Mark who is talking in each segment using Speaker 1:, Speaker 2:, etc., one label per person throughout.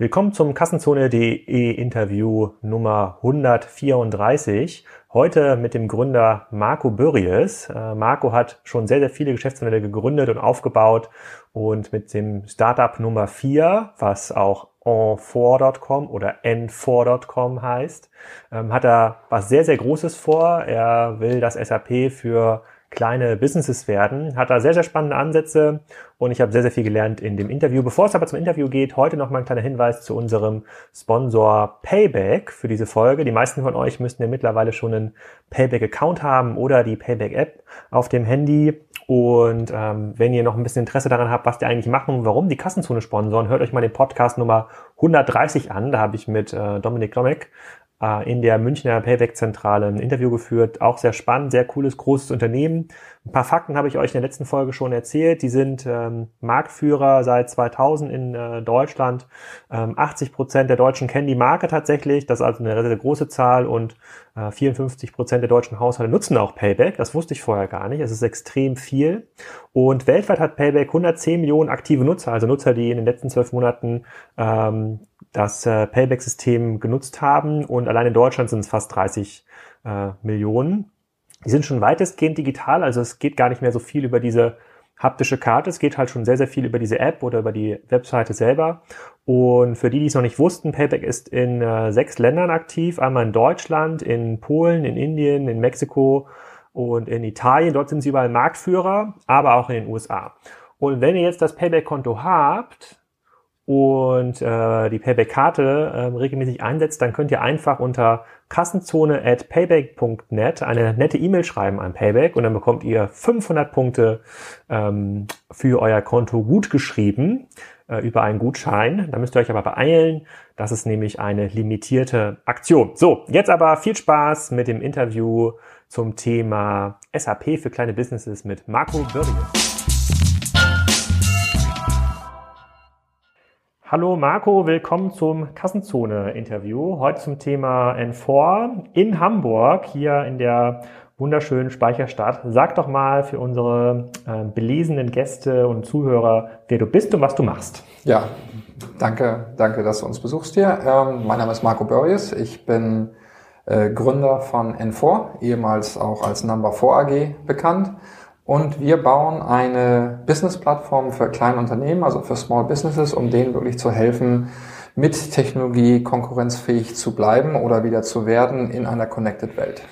Speaker 1: Willkommen zum Kassenzone.de Interview Nummer 134. Heute mit dem Gründer Marco Börries. Äh, Marco hat schon sehr, sehr viele Geschäftsmodelle gegründet und aufgebaut und mit dem Startup Nummer 4, was auch on4.com oder n4.com heißt, ähm, hat er was sehr, sehr Großes vor. Er will das SAP für kleine Businesses werden. Hat da sehr, sehr spannende Ansätze und ich habe sehr, sehr viel gelernt in dem Interview. Bevor es aber zum Interview geht, heute noch mal ein kleiner Hinweis zu unserem Sponsor Payback für diese Folge. Die meisten von euch müssten ja mittlerweile schon einen Payback-Account haben oder die Payback-App auf dem Handy. Und ähm, wenn ihr noch ein bisschen Interesse daran habt, was die eigentlich machen und warum die Kassenzone sponsoren, hört euch mal den Podcast Nummer 130 an. Da habe ich mit äh, Dominik Lomek in der Münchner Payback-Zentrale ein Interview geführt. Auch sehr spannend, sehr cooles, großes Unternehmen. Ein paar Fakten habe ich euch in der letzten Folge schon erzählt. Die sind ähm, Marktführer seit 2000 in äh, Deutschland. Ähm, 80 Prozent der Deutschen kennen die Marke tatsächlich. Das ist also eine sehr, große Zahl und äh, 54 Prozent der deutschen Haushalte nutzen auch Payback. Das wusste ich vorher gar nicht. Es ist extrem viel. Und weltweit hat Payback 110 Millionen aktive Nutzer, also Nutzer, die in den letzten zwölf Monaten ähm, das äh, Payback-System genutzt haben und allein in Deutschland sind es fast 30 äh, Millionen. Die sind schon weitestgehend digital, also es geht gar nicht mehr so viel über diese haptische Karte, es geht halt schon sehr, sehr viel über diese App oder über die Webseite selber. Und für die, die es noch nicht wussten, Payback ist in äh, sechs Ländern aktiv, einmal in Deutschland, in Polen, in Indien, in Mexiko und in Italien. Dort sind sie überall Marktführer, aber auch in den USA. Und wenn ihr jetzt das Payback-Konto habt, und äh, die Payback-Karte äh, regelmäßig einsetzt, dann könnt ihr einfach unter kassenzone at payback.net eine nette E-Mail schreiben an Payback und dann bekommt ihr 500 Punkte ähm, für euer Konto gut geschrieben äh, über einen Gutschein. Da müsst ihr euch aber beeilen. Das ist nämlich eine limitierte Aktion. So, jetzt aber viel Spaß mit dem Interview zum Thema SAP für kleine Businesses mit Marco Bördige. Hallo Marco, willkommen zum Kassenzone-Interview. Heute zum Thema N4 in Hamburg, hier in der wunderschönen Speicherstadt. Sag doch mal für unsere äh, belesenen Gäste und Zuhörer, wer du bist und was du machst.
Speaker 2: Ja, danke, danke, dass du uns besuchst hier. Ähm, mein Name ist Marco Börries. Ich bin äh, Gründer von N4, ehemals auch als Number 4 AG bekannt. Und wir bauen eine Business-Plattform für kleine Unternehmen, also für Small Businesses, um denen wirklich zu helfen, mit Technologie konkurrenzfähig zu bleiben oder wieder zu werden in einer Connected Welt.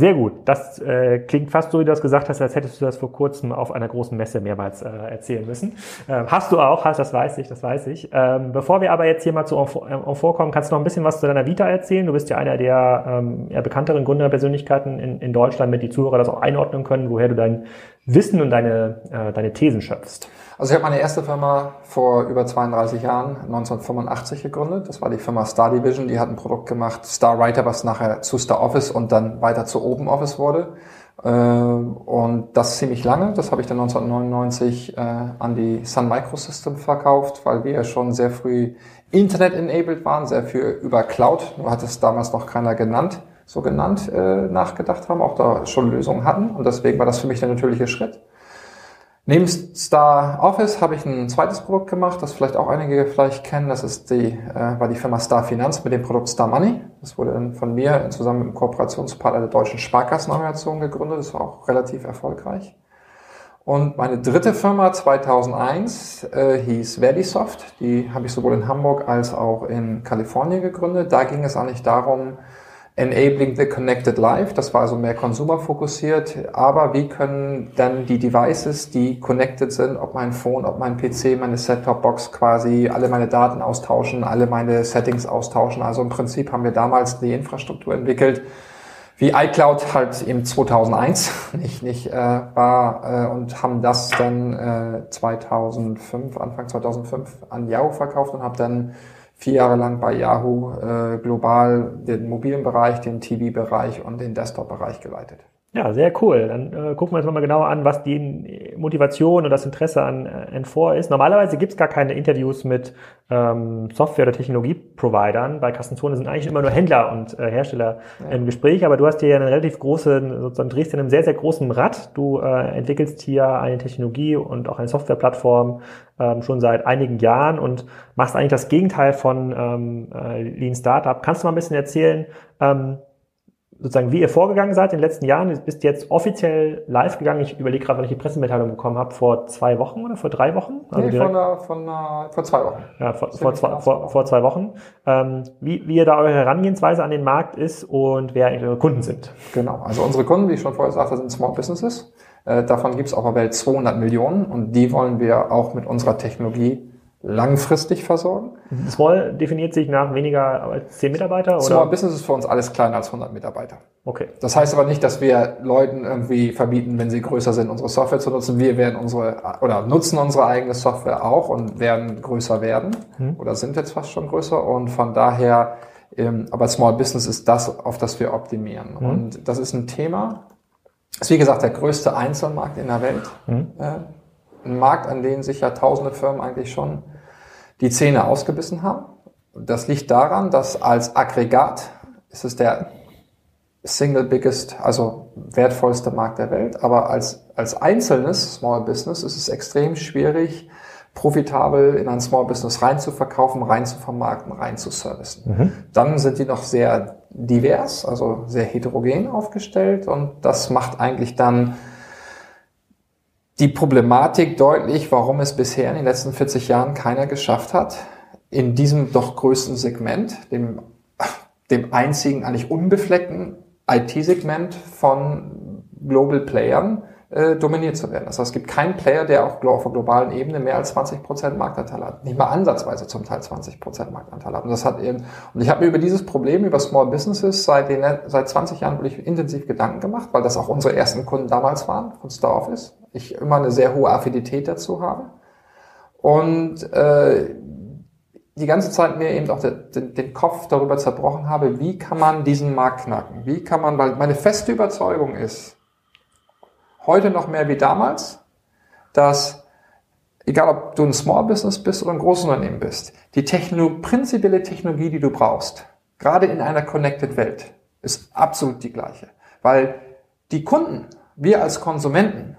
Speaker 1: Sehr gut. Das äh, klingt fast so, wie du das gesagt hast, als hättest du das vor kurzem auf einer großen Messe mehrmals äh, erzählen müssen. Ähm, hast du auch, hast, das weiß ich, das weiß ich. Ähm, bevor wir aber jetzt hier mal zu Enfort kommen, kannst du noch ein bisschen was zu deiner Vita erzählen? Du bist ja einer der ähm, bekannteren Gründerpersönlichkeiten in, in Deutschland, damit die Zuhörer das auch einordnen können, woher du dein Wissen und deine, äh, deine Thesen schöpfst.
Speaker 2: Also ich habe meine erste Firma vor über 32 Jahren, 1985 gegründet. Das war die Firma Star Division. Die hat ein Produkt gemacht, Star Writer, was nachher zu Star Office und dann weiter zu Open Office wurde. Äh, und das ziemlich lange. Das habe ich dann 1999 äh, an die Sun Microsystem verkauft, weil wir ja schon sehr früh Internet-enabled waren, sehr viel über Cloud, nur hat es damals noch keiner genannt, so genannt, äh, nachgedacht haben, auch da schon Lösungen hatten. Und deswegen war das für mich der natürliche Schritt. Neben Star Office habe ich ein zweites Produkt gemacht, das vielleicht auch einige vielleicht kennen. Das ist die, äh, war die Firma Star Finanz mit dem Produkt Star Money. Das wurde dann von mir zusammen mit dem Kooperationspartner der Deutschen Sparkassenorganisation gegründet. Das war auch relativ erfolgreich. Und meine dritte Firma 2001 äh, hieß Verdisoft. Die habe ich sowohl in Hamburg als auch in Kalifornien gegründet. Da ging es eigentlich darum, Enabling the Connected Life, das war also mehr konsumerfokussiert, aber wie können dann die Devices, die connected sind, ob mein Phone, ob mein PC, meine Set-Top-Box quasi alle meine Daten austauschen, alle meine Settings austauschen. Also im Prinzip haben wir damals die Infrastruktur entwickelt, wie iCloud halt im 2001 nicht, nicht äh, war äh, und haben das dann äh, 2005, Anfang 2005 an Yahoo verkauft und habe dann vier Jahre lang bei Yahoo äh, global den mobilen Bereich, den TV-Bereich und den Desktop-Bereich geleitet.
Speaker 1: Ja, sehr cool. Dann äh, gucken wir uns mal genauer an, was die Motivation und das Interesse an äh, N4 ist. Normalerweise gibt es gar keine Interviews mit ähm, Software- oder Technologie-Providern. Bei Kassenzone sind eigentlich immer nur Händler und äh, Hersteller ja. im Gespräch, aber du hast hier eine relativ große, sozusagen drehst in einem sehr, sehr großen Rad. Du äh, entwickelst hier eine Technologie und auch eine Softwareplattform ähm, schon seit einigen Jahren und machst eigentlich das Gegenteil von ähm, äh, Lean Startup. Kannst du mal ein bisschen erzählen, ähm, sozusagen, wie ihr vorgegangen seid in den letzten Jahren. Du bist jetzt offiziell live gegangen. Ich überlege gerade, wann ich die Pressemitteilung bekommen habe, vor zwei Wochen oder vor drei Wochen?
Speaker 2: Also nee, von, uh, von, uh, vor zwei Wochen.
Speaker 1: Ja, vor, vor, zwei, vor, vor zwei Wochen. Ähm, wie, wie ihr da eure Herangehensweise an den Markt ist und wer eure Kunden sind.
Speaker 2: Genau, also unsere Kunden, wie ich schon vorher sagte, sind Small Businesses. Äh, davon gibt es auf der Welt 200 Millionen und die wollen wir auch mit unserer Technologie langfristig versorgen.
Speaker 1: Small definiert sich nach weniger als 10 Mitarbeiter? Oder?
Speaker 2: Small Business ist für uns alles kleiner als 100 Mitarbeiter.
Speaker 1: Okay.
Speaker 2: Das heißt aber nicht, dass wir Leuten irgendwie verbieten, wenn sie größer sind, unsere Software zu nutzen. Wir werden unsere oder nutzen unsere eigene Software auch und werden größer werden hm. oder sind jetzt fast schon größer und von daher, ähm, aber Small Business ist das, auf das wir optimieren. Hm. Und das ist ein Thema, ist wie gesagt der größte Einzelmarkt in der Welt. Hm. Äh, ein Markt, an dem sich ja tausende Firmen eigentlich schon die Zähne ausgebissen haben. Das liegt daran, dass als Aggregat ist es der single biggest, also wertvollste Markt der Welt, aber als, als einzelnes Small Business ist es extrem schwierig, profitabel in ein Small Business rein zu verkaufen, rein zu vermarkten, rein zu servicen. Mhm. Dann sind die noch sehr divers, also sehr heterogen aufgestellt und das macht eigentlich dann die Problematik deutlich, warum es bisher in den letzten 40 Jahren keiner geschafft hat, in diesem doch größten Segment, dem, dem einzigen eigentlich unbefleckten IT-Segment von Global Playern, äh, dominiert zu werden. Das heißt, es gibt keinen Player, der auch auf der globalen Ebene mehr als 20 Prozent Marktanteil hat. Nicht mal ansatzweise zum Teil 20 Prozent Marktanteil hat. Und das hat eben, und ich habe mir über dieses Problem, über Small Businesses seit, den, seit 20 Jahren wirklich intensiv Gedanken gemacht, weil das auch unsere ersten Kunden damals waren von Star Office. Ich immer eine sehr hohe Affinität dazu habe. Und äh, die ganze Zeit mir eben auch den, den Kopf darüber zerbrochen habe, wie kann man diesen Markt knacken? Wie kann man, weil meine feste Überzeugung ist, heute noch mehr wie damals, dass egal ob du ein Small Business bist oder ein Großunternehmen bist, die Techno prinzipielle Technologie, die du brauchst, gerade in einer connected Welt, ist absolut die gleiche. Weil die Kunden, wir als Konsumenten,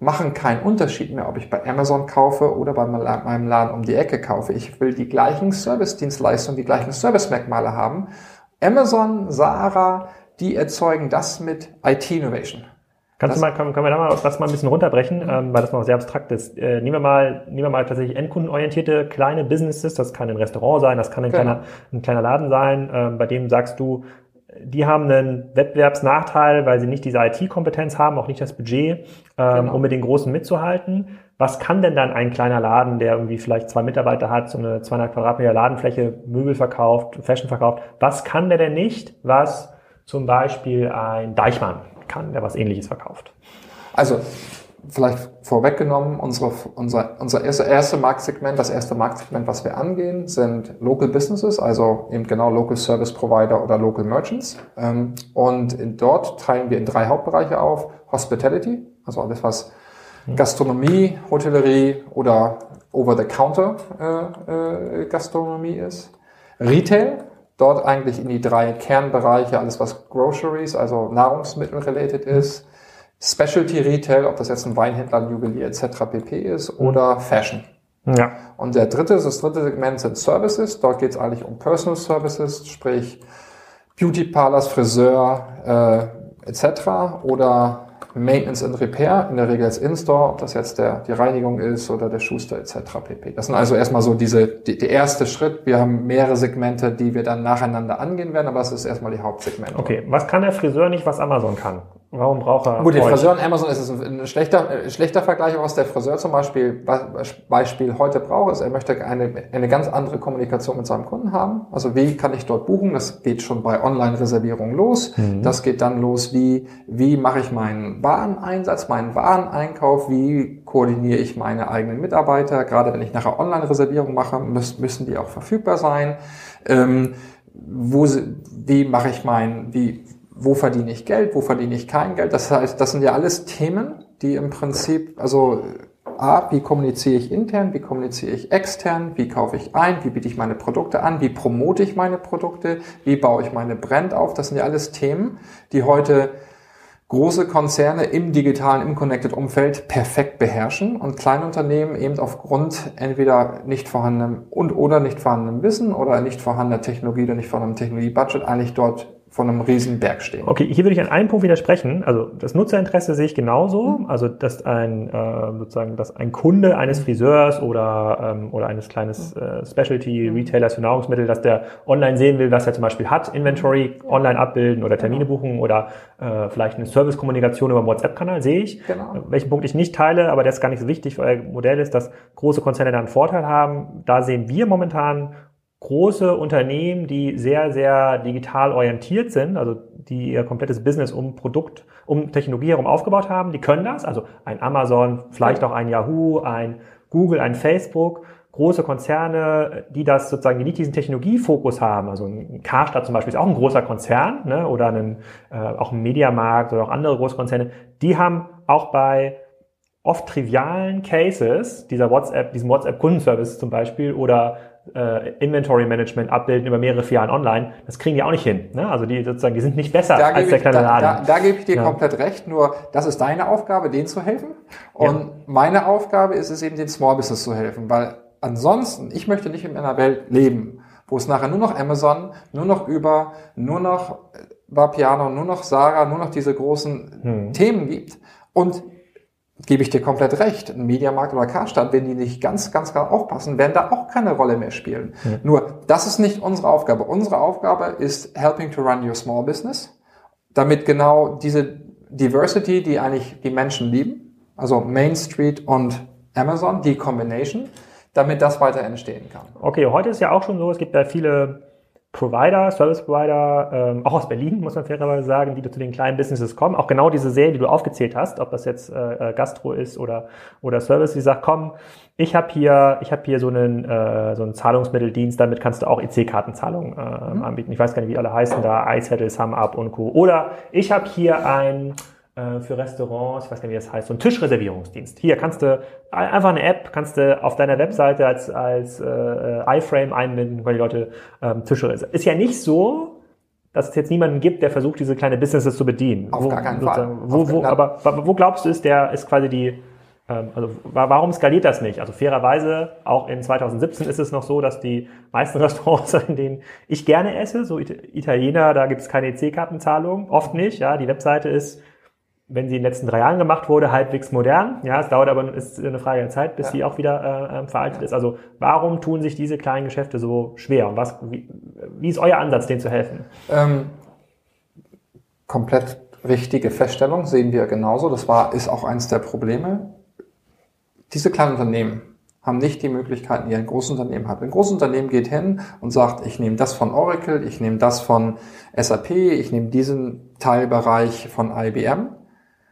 Speaker 2: machen keinen Unterschied mehr, ob ich bei Amazon kaufe oder bei meinem Laden um die Ecke kaufe. Ich will die gleichen Service-Dienstleistungen, die gleichen Service-Merkmale haben. Amazon, Sarah, die erzeugen das mit IT-Innovation.
Speaker 1: Kannst das du mal, können, können wir da mal das mal ein bisschen runterbrechen, ähm, weil das noch sehr abstrakt ist. Äh, nehmen wir mal, nehmen wir mal tatsächlich endkundenorientierte kleine Businesses. Das kann ein Restaurant sein, das kann ein, genau. kleiner, ein kleiner Laden sein, ähm, bei dem sagst du, die haben einen Wettbewerbsnachteil, weil sie nicht diese IT-Kompetenz haben, auch nicht das Budget, ähm, genau. um mit den Großen mitzuhalten. Was kann denn dann ein kleiner Laden, der irgendwie vielleicht zwei Mitarbeiter hat, so eine 200 Quadratmeter Ladenfläche, Möbel verkauft, Fashion verkauft, was kann der denn nicht, was zum Beispiel ein Deichmann kann, der was ähnliches verkauft.
Speaker 2: Also vielleicht vorweggenommen, unsere, unser, unser erste, erste Marktsegment, das erste Marktsegment, was wir angehen, sind Local Businesses, also eben genau Local Service Provider oder Local Merchants. Ähm, und dort teilen wir in drei Hauptbereiche auf. Hospitality, also alles was hm. Gastronomie, Hotellerie oder Over-the-Counter äh, äh, Gastronomie ist. Retail, dort eigentlich in die drei Kernbereiche, alles was Groceries, also Nahrungsmittel related ist, Specialty Retail, ob das jetzt ein Weinhändler, ein Juwelier etc. pp. ist oder Fashion. Ja. Und der dritte, das dritte Segment sind Services. Dort geht es eigentlich um Personal Services, sprich Beauty Parlors, Friseur äh, etc. oder Maintenance and Repair, in der Regel als In-Store, ob das jetzt der, die Reinigung ist oder der Schuster etc. pp. Das sind also erstmal so diese, die, der erste Schritt. Wir haben mehrere Segmente, die wir dann nacheinander angehen werden, aber das ist erstmal die Hauptsegmente.
Speaker 1: Okay, was kann der Friseur nicht, was Amazon kann? Warum braucht er
Speaker 2: Gut, der Friseur und Amazon ist es ein schlechter, ein schlechter Vergleich, was der Friseur zum Beispiel Beispiel heute braucht, ist, er möchte eine, eine ganz andere Kommunikation mit seinem Kunden haben. Also wie kann ich dort buchen? Das geht schon bei Online-Reservierungen los. Mhm. Das geht dann los, wie, wie mache ich meinen Wareneinsatz, meinen Wareneinkauf, wie koordiniere ich meine eigenen Mitarbeiter. Gerade wenn ich nachher Online-Reservierung mache, müssen, müssen die auch verfügbar sein. Ähm, wo, wie mache ich mein, wie, wo verdiene ich Geld, wo verdiene ich kein Geld. Das heißt, das sind ja alles Themen, die im Prinzip, also A, wie kommuniziere ich intern, wie kommuniziere ich extern, wie kaufe ich ein, wie biete ich meine Produkte an, wie promote ich meine Produkte, wie baue ich meine Brand auf. Das sind ja alles Themen, die heute große Konzerne im digitalen, im Connected-Umfeld perfekt beherrschen und Kleinunternehmen eben aufgrund entweder nicht vorhandenem und oder nicht vorhandenem Wissen oder nicht vorhandener Technologie oder nicht vorhandenem Technologiebudget eigentlich dort von einem riesen Berg stehen.
Speaker 1: Okay, hier würde ich an einem Punkt widersprechen. Also das Nutzerinteresse sehe ich genauso. Mhm. Also dass ein äh, sozusagen, dass ein Kunde eines mhm. Friseurs oder ähm, oder eines kleines mhm. äh, Specialty Retailers für Nahrungsmittel, dass der online sehen will, was er zum Beispiel hat, Inventory online abbilden oder Termine genau. buchen oder äh, vielleicht eine Servicekommunikation über WhatsApp-Kanal sehe ich. Genau. Welchen Punkt ich nicht teile, aber der ist gar nicht so wichtig für euer Modell ist, dass große Konzerne da einen Vorteil haben. Da sehen wir momentan große Unternehmen, die sehr, sehr digital orientiert sind, also die ihr komplettes Business um Produkt, um Technologie herum aufgebaut haben, die können das. Also ein Amazon, vielleicht auch ein Yahoo, ein Google, ein Facebook, große Konzerne, die das sozusagen, die nicht diesen Technologiefokus haben. Also ein Karstadt zum Beispiel ist auch ein großer Konzern, ne, oder ein, äh, auch ein Mediamarkt oder auch andere Großkonzerne, die haben auch bei oft trivialen Cases, dieser WhatsApp, diesem WhatsApp-Kundenservice zum Beispiel oder äh, Inventory Management abbilden über mehrere Filialen online, das kriegen die auch nicht hin. Ne? Also die sozusagen, die sind nicht besser
Speaker 2: da
Speaker 1: als der
Speaker 2: kleine ich, Laden. Da, da, da gebe ich dir ja. komplett recht, nur das ist deine Aufgabe, denen zu helfen. Und ja. meine Aufgabe ist es eben, den Small Business zu helfen, weil ansonsten, ich möchte nicht in einer Welt leben, wo es nachher nur noch Amazon, nur noch Uber, nur noch Vapiano, nur noch Sarah, nur noch diese großen hm. Themen gibt. Und gebe ich dir komplett recht. Ein Mediamarkt oder Karstadt, wenn die nicht ganz, ganz klar aufpassen, werden da auch keine Rolle mehr spielen. Ja. Nur, das ist nicht unsere Aufgabe. Unsere Aufgabe ist helping to run your small business, damit genau diese Diversity, die eigentlich die Menschen lieben, also Main Street und Amazon, die Combination, damit das weiter entstehen kann.
Speaker 1: Okay, heute ist ja auch schon so, es gibt ja viele Provider, Service Provider, ähm, auch aus Berlin, muss man fairerweise sagen, die zu den kleinen Businesses kommen. Auch genau diese Serien, die du aufgezählt hast, ob das jetzt äh, äh Gastro ist oder, oder Service, die sagt, komm, ich habe hier, ich habe hier so einen, äh, so einen Zahlungsmitteldienst, damit kannst du auch EC-Kartenzahlungen äh, mhm. anbieten. Ich weiß gar nicht, wie alle heißen da, iSettle, SumUp und Co. Oder ich habe hier ein für Restaurants, ich weiß gar nicht, wie das heißt, so ein Tischreservierungsdienst. Hier kannst du einfach eine App, kannst du auf deiner Webseite als, als äh, iFrame einbinden, weil die Leute ähm, Tische reservieren. Ist ja nicht so, dass es jetzt niemanden gibt, der versucht, diese kleine Businesses zu bedienen.
Speaker 2: Auf wo, gar keinen Fall.
Speaker 1: Wo, wo, aber wo glaubst du, ist der, ist quasi die, ähm, also warum skaliert das nicht? Also fairerweise, auch in 2017 ist es noch so, dass die meisten Restaurants, in denen ich gerne esse, so Italiener, da gibt es keine EC-Kartenzahlung, oft nicht. Ja, die Webseite ist wenn sie in den letzten drei Jahren gemacht wurde, halbwegs modern. Ja, es dauert aber ist eine Frage der Zeit, bis ja. sie auch wieder äh, ähm, veraltet ist. Also warum tun sich diese kleinen Geschäfte so schwer? Und was, wie, wie ist euer Ansatz, denen zu helfen? Ähm,
Speaker 2: komplett richtige Feststellung, sehen wir genauso. Das war, ist auch eins der Probleme. Diese kleinen Unternehmen haben nicht die Möglichkeiten, die ein Großunternehmen hat. Ein Großunternehmen geht hin und sagt, ich nehme das von Oracle, ich nehme das von SAP, ich nehme diesen Teilbereich von IBM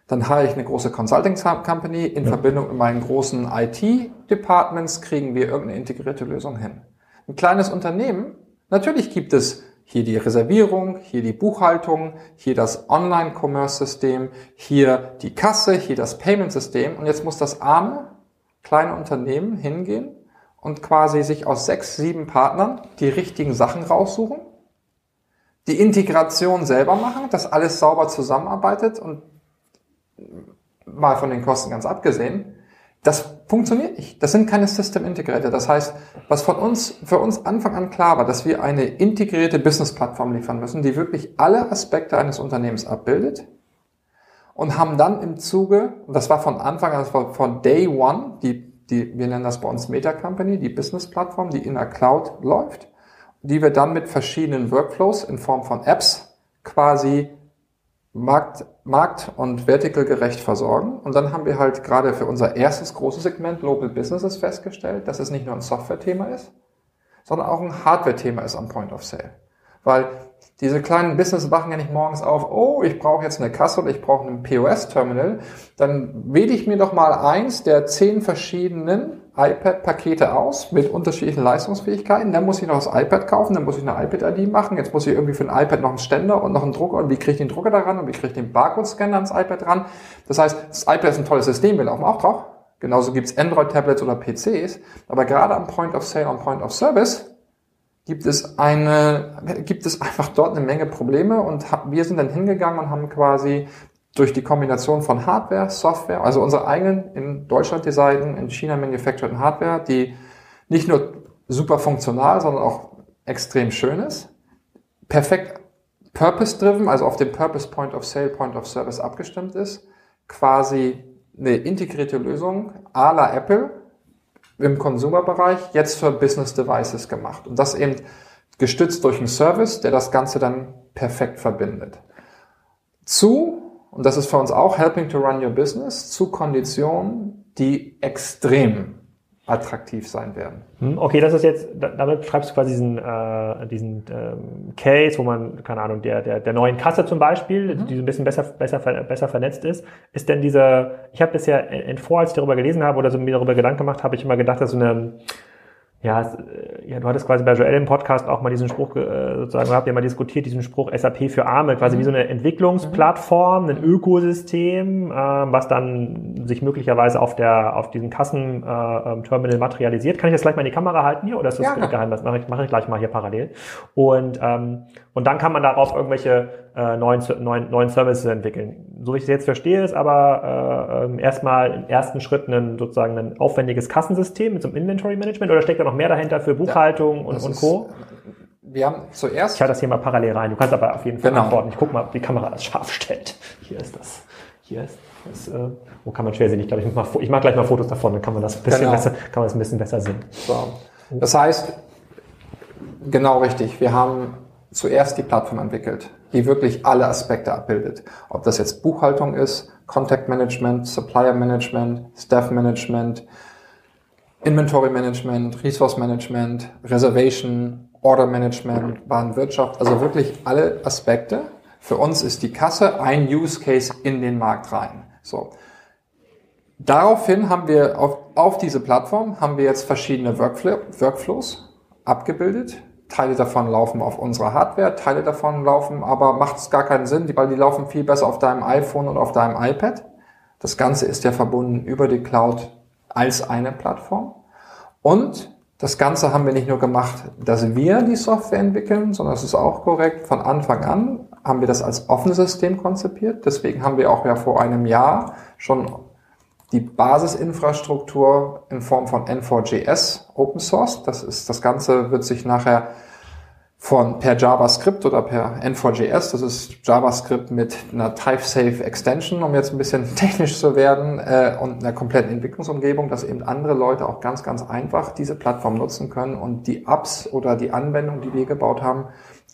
Speaker 2: dann habe ich eine große Consulting Company. In ja. Verbindung mit meinen großen IT-Departments kriegen wir irgendeine integrierte Lösung hin. Ein kleines Unternehmen, natürlich gibt es hier die Reservierung, hier die Buchhaltung, hier das Online-Commerce-System, hier die Kasse, hier das Payment-System. Und jetzt muss das arme kleine Unternehmen hingehen und quasi sich aus sechs, sieben Partnern die richtigen Sachen raussuchen, die Integration selber machen, dass alles sauber zusammenarbeitet und mal von den Kosten ganz abgesehen, das funktioniert nicht. Das sind keine System Integrator. Das heißt, was von uns, für uns Anfang an klar war, dass wir eine integrierte Business-Plattform liefern müssen, die wirklich alle Aspekte eines Unternehmens abbildet und haben dann im Zuge, und das war von Anfang an, das war von Day One, die, die, wir nennen das bei uns Meta Company, die Business-Plattform, die in der Cloud läuft, die wir dann mit verschiedenen Workflows in Form von Apps quasi Markt, Markt- und verticalgerecht versorgen. Und dann haben wir halt gerade für unser erstes großes Segment Global Businesses festgestellt, dass es nicht nur ein Software-Thema ist, sondern auch ein Hardware-Thema ist am Point of Sale. Weil diese kleinen Business wachen ja nicht morgens auf, oh, ich brauche jetzt eine Kasse oder ich brauche ein POS-Terminal. Dann wähle ich mir doch mal eins der zehn verschiedenen iPad-Pakete aus mit unterschiedlichen Leistungsfähigkeiten. Dann muss ich noch das iPad kaufen, dann muss ich eine iPad-ID machen. Jetzt muss ich irgendwie für ein iPad noch einen Ständer und noch einen Drucker. Und wie kriege ich den Drucker daran? Und wie kriege ich den Barcode-Scanner ans iPad ran? Das heißt, das iPad ist ein tolles System, wir laufen auch drauf. Genauso gibt's Android-Tablets oder PCs. Aber gerade am Point of Sale und Point of Service gibt es eine, gibt es einfach dort eine Menge Probleme und wir sind dann hingegangen und haben quasi durch die Kombination von Hardware, Software, also unsere eigenen in Deutschland designten, in China manufactureden Hardware, die nicht nur super funktional, sondern auch extrem schön ist, perfekt purpose-driven, also auf dem Purpose Point of Sale, Point of Service abgestimmt ist, quasi eine integrierte Lösung à la Apple im Consumer-Bereich jetzt für Business Devices gemacht. Und das eben gestützt durch einen Service, der das Ganze dann perfekt verbindet. Zu und das ist für uns auch Helping to Run Your Business, zu Konditionen, die extrem attraktiv sein werden.
Speaker 1: Hm, okay, das ist jetzt, damit schreibst du quasi diesen, äh, diesen ähm, Case, wo man, keine Ahnung, der, der, der neuen Kasse zum Beispiel, mhm. die ein bisschen besser, besser, besser vernetzt ist, ist denn dieser, ich habe bisher in, in vor, als ich darüber gelesen habe oder so mir darüber Gedanken gemacht habe, ich immer gedacht, dass so eine ja, äh, ja, du hattest quasi bei Joel im Podcast auch mal diesen Spruch äh, sozusagen, habt ihr mal diskutiert, diesen Spruch SAP für Arme, quasi mhm. wie so eine Entwicklungsplattform, ein Ökosystem, äh, was dann sich möglicherweise auf der auf diesem Kassenterminal äh, materialisiert. Kann ich das gleich mal in die Kamera halten hier oder ist das ja, geheim? Das mache ich, mache ich gleich mal hier parallel. Und ähm, und dann kann man darauf irgendwelche äh, neuen, neuen, neuen Services entwickeln. So wie ich es jetzt verstehe, ist aber äh, ähm, erstmal im ersten Schritt ein sozusagen ein aufwendiges Kassensystem mit so einem Inventory Management oder steckt da noch mehr dahinter für Buchhaltung ja, und, und Co?
Speaker 2: Wir haben zuerst.
Speaker 1: Ich halte das hier mal parallel rein. Du kannst aber auf jeden Fall genau. antworten. Ich gucke mal, ob die Kamera das scharf stellt. Hier ist das. Hier ist das. Äh, wo kann man schwer sehen? Ich glaube, ich, mach, ich mache gleich mal Fotos davon, dann kann man das ein bisschen genau. besser, kann man das ein bisschen besser sehen.
Speaker 2: So. Das heißt, genau richtig. Wir haben zuerst die Plattform entwickelt, die wirklich alle Aspekte abbildet. Ob das jetzt Buchhaltung ist, Contact Management, Supplier Management, Staff Management, Inventory Management, Resource Management, Reservation, Order Management, Warenwirtschaft, also wirklich alle Aspekte. Für uns ist die Kasse ein Use Case in den Markt rein. So. Daraufhin haben wir auf, auf diese Plattform haben wir jetzt verschiedene Workflow, Workflows abgebildet, Teile davon laufen auf unserer Hardware, Teile davon laufen, aber macht es gar keinen Sinn, weil die laufen viel besser auf deinem iPhone und auf deinem iPad. Das Ganze ist ja verbunden über die Cloud als eine Plattform. Und das Ganze haben wir nicht nur gemacht, dass wir die Software entwickeln, sondern es ist auch korrekt, von Anfang an haben wir das als offenes System konzipiert. Deswegen haben wir auch ja vor einem Jahr schon die Basisinfrastruktur in Form von N4JS Open Source. Das ist, das Ganze wird sich nachher von per JavaScript oder per N4JS, das ist JavaScript mit einer Type-Safe Extension, um jetzt ein bisschen technisch zu werden, äh, und einer kompletten Entwicklungsumgebung, dass eben andere Leute auch ganz, ganz einfach diese Plattform nutzen können und die Apps oder die Anwendung, die wir gebaut haben,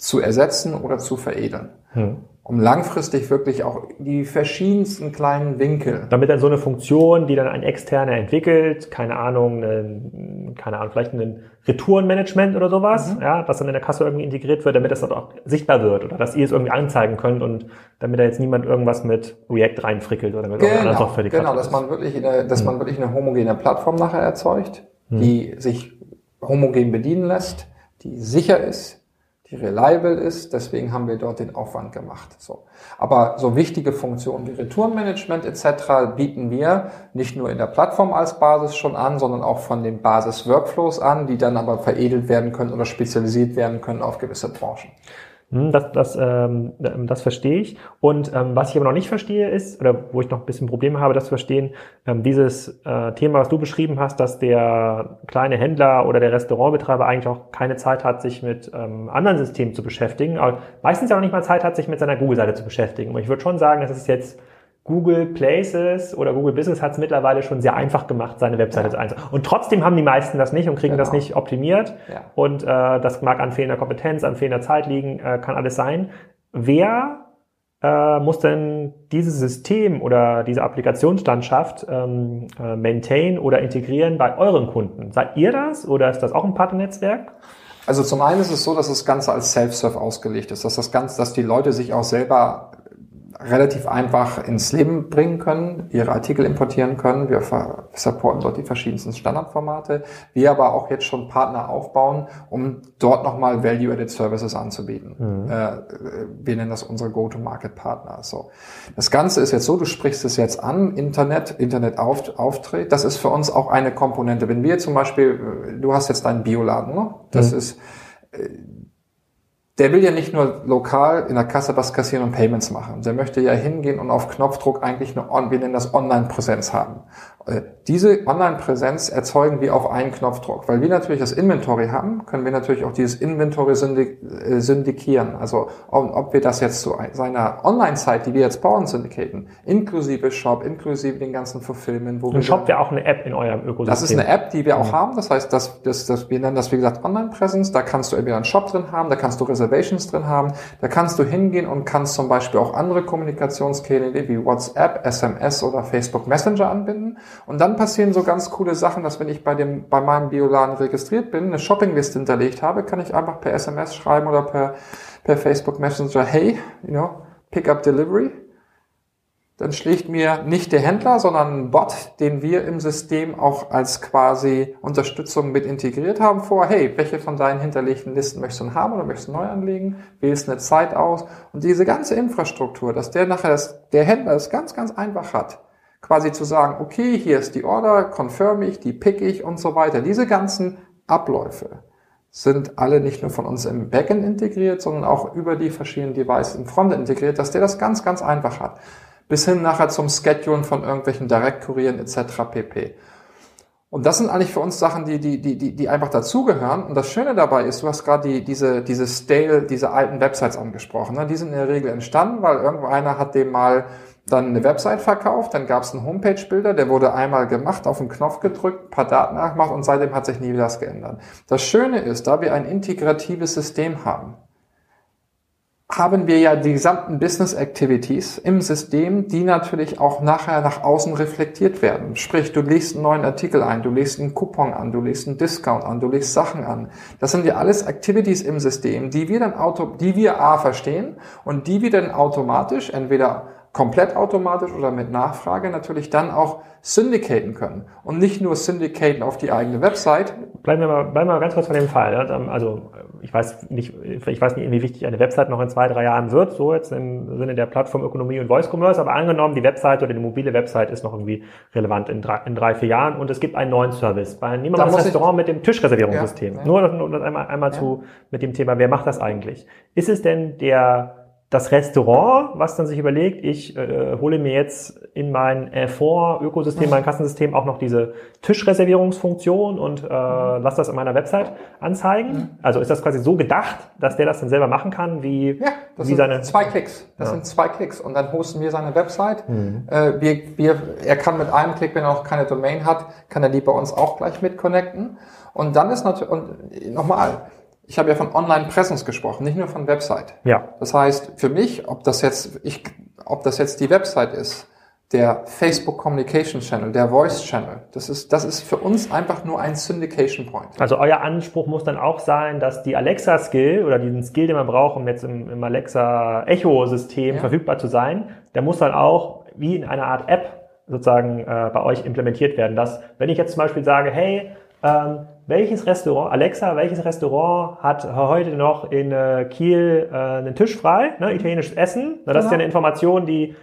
Speaker 2: zu ersetzen oder zu veredeln. Hm um langfristig wirklich auch die verschiedensten kleinen Winkel.
Speaker 1: Damit dann so eine Funktion, die dann ein Externer entwickelt, keine Ahnung, eine, keine Ahnung, vielleicht ein Retourenmanagement oder sowas, mhm. ja, das dann in der Kasse irgendwie integriert wird, damit das dann auch sichtbar wird oder dass ihr es irgendwie anzeigen könnt und damit da jetzt niemand irgendwas mit React reinfrickelt oder mit
Speaker 2: genau, irgendeiner Software. Die genau, dass man wirklich eine, dass mhm. man wirklich eine homogene Plattform nachher erzeugt, mhm. die sich homogen bedienen lässt, die sicher ist, reliable ist. Deswegen haben wir dort den Aufwand gemacht. So. Aber so wichtige Funktionen wie Retourenmanagement etc. bieten wir nicht nur in der Plattform als Basis schon an, sondern auch von den Basis-Workflows an, die dann aber veredelt werden können oder spezialisiert werden können auf gewisse Branchen.
Speaker 1: Hm, das, das, ähm, das verstehe ich. Und ähm, was ich aber noch nicht verstehe ist, oder wo ich noch ein bisschen Probleme habe, das zu verstehen, ähm, dieses äh, Thema, was du beschrieben hast, dass der kleine Händler oder der Restaurantbetreiber eigentlich auch keine Zeit hat, sich mit ähm, anderen Systemen zu beschäftigen, aber meistens auch nicht mal Zeit hat, sich mit seiner Google-Seite zu beschäftigen. Und ich würde schon sagen, das ist jetzt Google Places oder Google Business hat es mittlerweile schon sehr einfach gemacht, seine Webseite ja. einzusetzen. Und trotzdem haben die meisten das nicht und kriegen genau. das nicht optimiert. Ja. Und äh, das mag an fehlender Kompetenz, an fehlender Zeit liegen, äh, kann alles sein. Wer äh, muss denn dieses System oder diese Applikationslandschaft ähm, äh, maintain oder integrieren bei euren Kunden? Seid ihr das oder ist das auch ein Partnernetzwerk?
Speaker 2: Also zum einen ist es so, dass das Ganze als Self-Serve ausgelegt ist, dass das Ganze, dass die Leute sich auch selber relativ einfach ins Leben bringen können, ihre Artikel importieren können. Wir supporten dort die verschiedensten Standardformate. Wir aber auch jetzt schon Partner aufbauen, um dort nochmal Value-Added Services anzubieten. Mhm. Äh, wir nennen das unsere Go-to-Market-Partner. So. Das Ganze ist jetzt so, du sprichst es jetzt an, Internet, Internet-Auftritt. Das ist für uns auch eine Komponente. Wenn wir zum Beispiel, du hast jetzt deinen Bioladen, ne? das mhm. ist äh, der will ja nicht nur lokal in der Kasse was kassieren und Payments machen. Der möchte ja hingehen und auf Knopfdruck eigentlich eine, wir nennen das Online-Präsenz haben. Äh, diese Online-Präsenz erzeugen wir auf einen Knopfdruck. Weil wir natürlich das Inventory haben, können wir natürlich auch dieses Inventory äh, syndikieren. Also ob wir das jetzt zu seiner Online-Zeit, die wir jetzt bauen, syndicaten, inklusive Shop, inklusive den ganzen Fulfillment.
Speaker 1: Wo Ein Shop wäre auch eine App in eurem Ökosystem.
Speaker 2: Das ist eine App, die wir auch mhm. haben. Das heißt, dass, dass, dass wir nennen das, wie gesagt, Online-Präsenz. Da kannst du entweder einen Shop drin haben, da kannst du Reservations drin haben, da kannst du hingehen und kannst zum Beispiel auch andere Kommunikationskanäle wie WhatsApp, SMS oder Facebook Messenger anbinden. Und dann passieren so ganz coole Sachen, dass wenn ich bei dem, bei meinem Bioladen registriert bin, eine Shoppingliste hinterlegt habe, kann ich einfach per SMS schreiben oder per, per Facebook Messenger, hey, you know, pick up delivery. Dann schlägt mir nicht der Händler, sondern ein Bot, den wir im System auch als quasi Unterstützung mit integriert haben, vor, hey, welche von deinen hinterlegten Listen möchtest du haben oder möchtest du neu anlegen? Wählst eine Zeit aus. Und diese ganze Infrastruktur, dass der nachher das, der Händler es ganz, ganz einfach hat, quasi zu sagen, okay, hier ist die Order, confirm ich, die pick ich und so weiter. Diese ganzen Abläufe sind alle nicht nur von uns im Backend integriert, sondern auch über die verschiedenen Devices im Frontend integriert, dass der das ganz, ganz einfach hat. Bis hin nachher zum Schedulen von irgendwelchen Direktkurieren etc. pp. Und das sind eigentlich für uns Sachen, die, die, die, die, die einfach dazugehören. Und das Schöne dabei ist, du hast gerade die, diese, diese Stale, diese alten Websites angesprochen. Ne? Die sind in der Regel entstanden, weil irgendwo einer hat dem mal dann eine Website verkauft, dann gab es einen Homepage-Bilder, der wurde einmal gemacht, auf den Knopf gedrückt, paar Daten nachgemacht und seitdem hat sich nie wieder was geändert. Das Schöne ist, da wir ein integratives System haben, haben wir ja die gesamten Business Activities im System, die natürlich auch nachher nach außen reflektiert werden. Sprich, du legst einen neuen Artikel ein, du legst einen Coupon an, du legst einen Discount an, du legst Sachen an. Das sind ja alles Activities im System, die wir dann auto, die wir A verstehen und die wir dann automatisch entweder komplett automatisch oder mit Nachfrage natürlich dann auch syndicaten können. Und nicht nur syndicaten auf die eigene Website.
Speaker 1: Bleiben wir mal, bleiben wir mal ganz kurz bei dem Fall. Also ich weiß nicht, ich weiß nicht, wie wichtig eine Website noch in zwei, drei Jahren wird, so jetzt im Sinne der Plattformökonomie und Voice Commerce, aber angenommen, die Website oder die mobile Website ist noch irgendwie relevant in drei, in drei vier Jahren und es gibt einen neuen Service. Bei mal das Restaurant mit dem Tischreservierungssystem. Ja, ja. Nur, nur einmal, einmal ja. zu mit dem Thema, wer macht das eigentlich? Ist es denn der das Restaurant, was dann sich überlegt, ich äh, hole mir jetzt in mein Fonds-Ökosystem, mein Kassensystem auch noch diese Tischreservierungsfunktion und äh, lasse das in meiner Website anzeigen. Mhm. Also ist das quasi so gedacht, dass der das dann selber machen kann, wie,
Speaker 2: ja, das wie sind seine zwei Klicks. Das ja. sind zwei Klicks und dann hosten wir seine Website. Mhm. Äh, wir, wir, er kann mit einem Klick, wenn er noch keine Domain hat, kann er die bei uns auch gleich mit connecten. Und dann ist natürlich und nochmal ich habe ja von Online-Presence gesprochen, nicht nur von Website.
Speaker 1: Ja.
Speaker 2: Das heißt, für mich, ob das jetzt, ich, ob das jetzt die Website ist, der Facebook Communication Channel, der Voice Channel, das ist, das ist für uns einfach nur ein Syndication Point.
Speaker 1: Also euer Anspruch muss dann auch sein, dass die Alexa Skill oder diesen Skill, den man braucht, um jetzt im, im Alexa Echo System ja. verfügbar zu sein, der muss dann auch wie in einer Art App sozusagen äh, bei euch implementiert werden. Dass, wenn ich jetzt zum Beispiel sage, hey, ähm, welches Restaurant, Alexa, welches Restaurant hat heute noch in äh, Kiel äh, einen Tisch frei, ne, italienisches Essen? Na, das genau. ist ja eine Information, die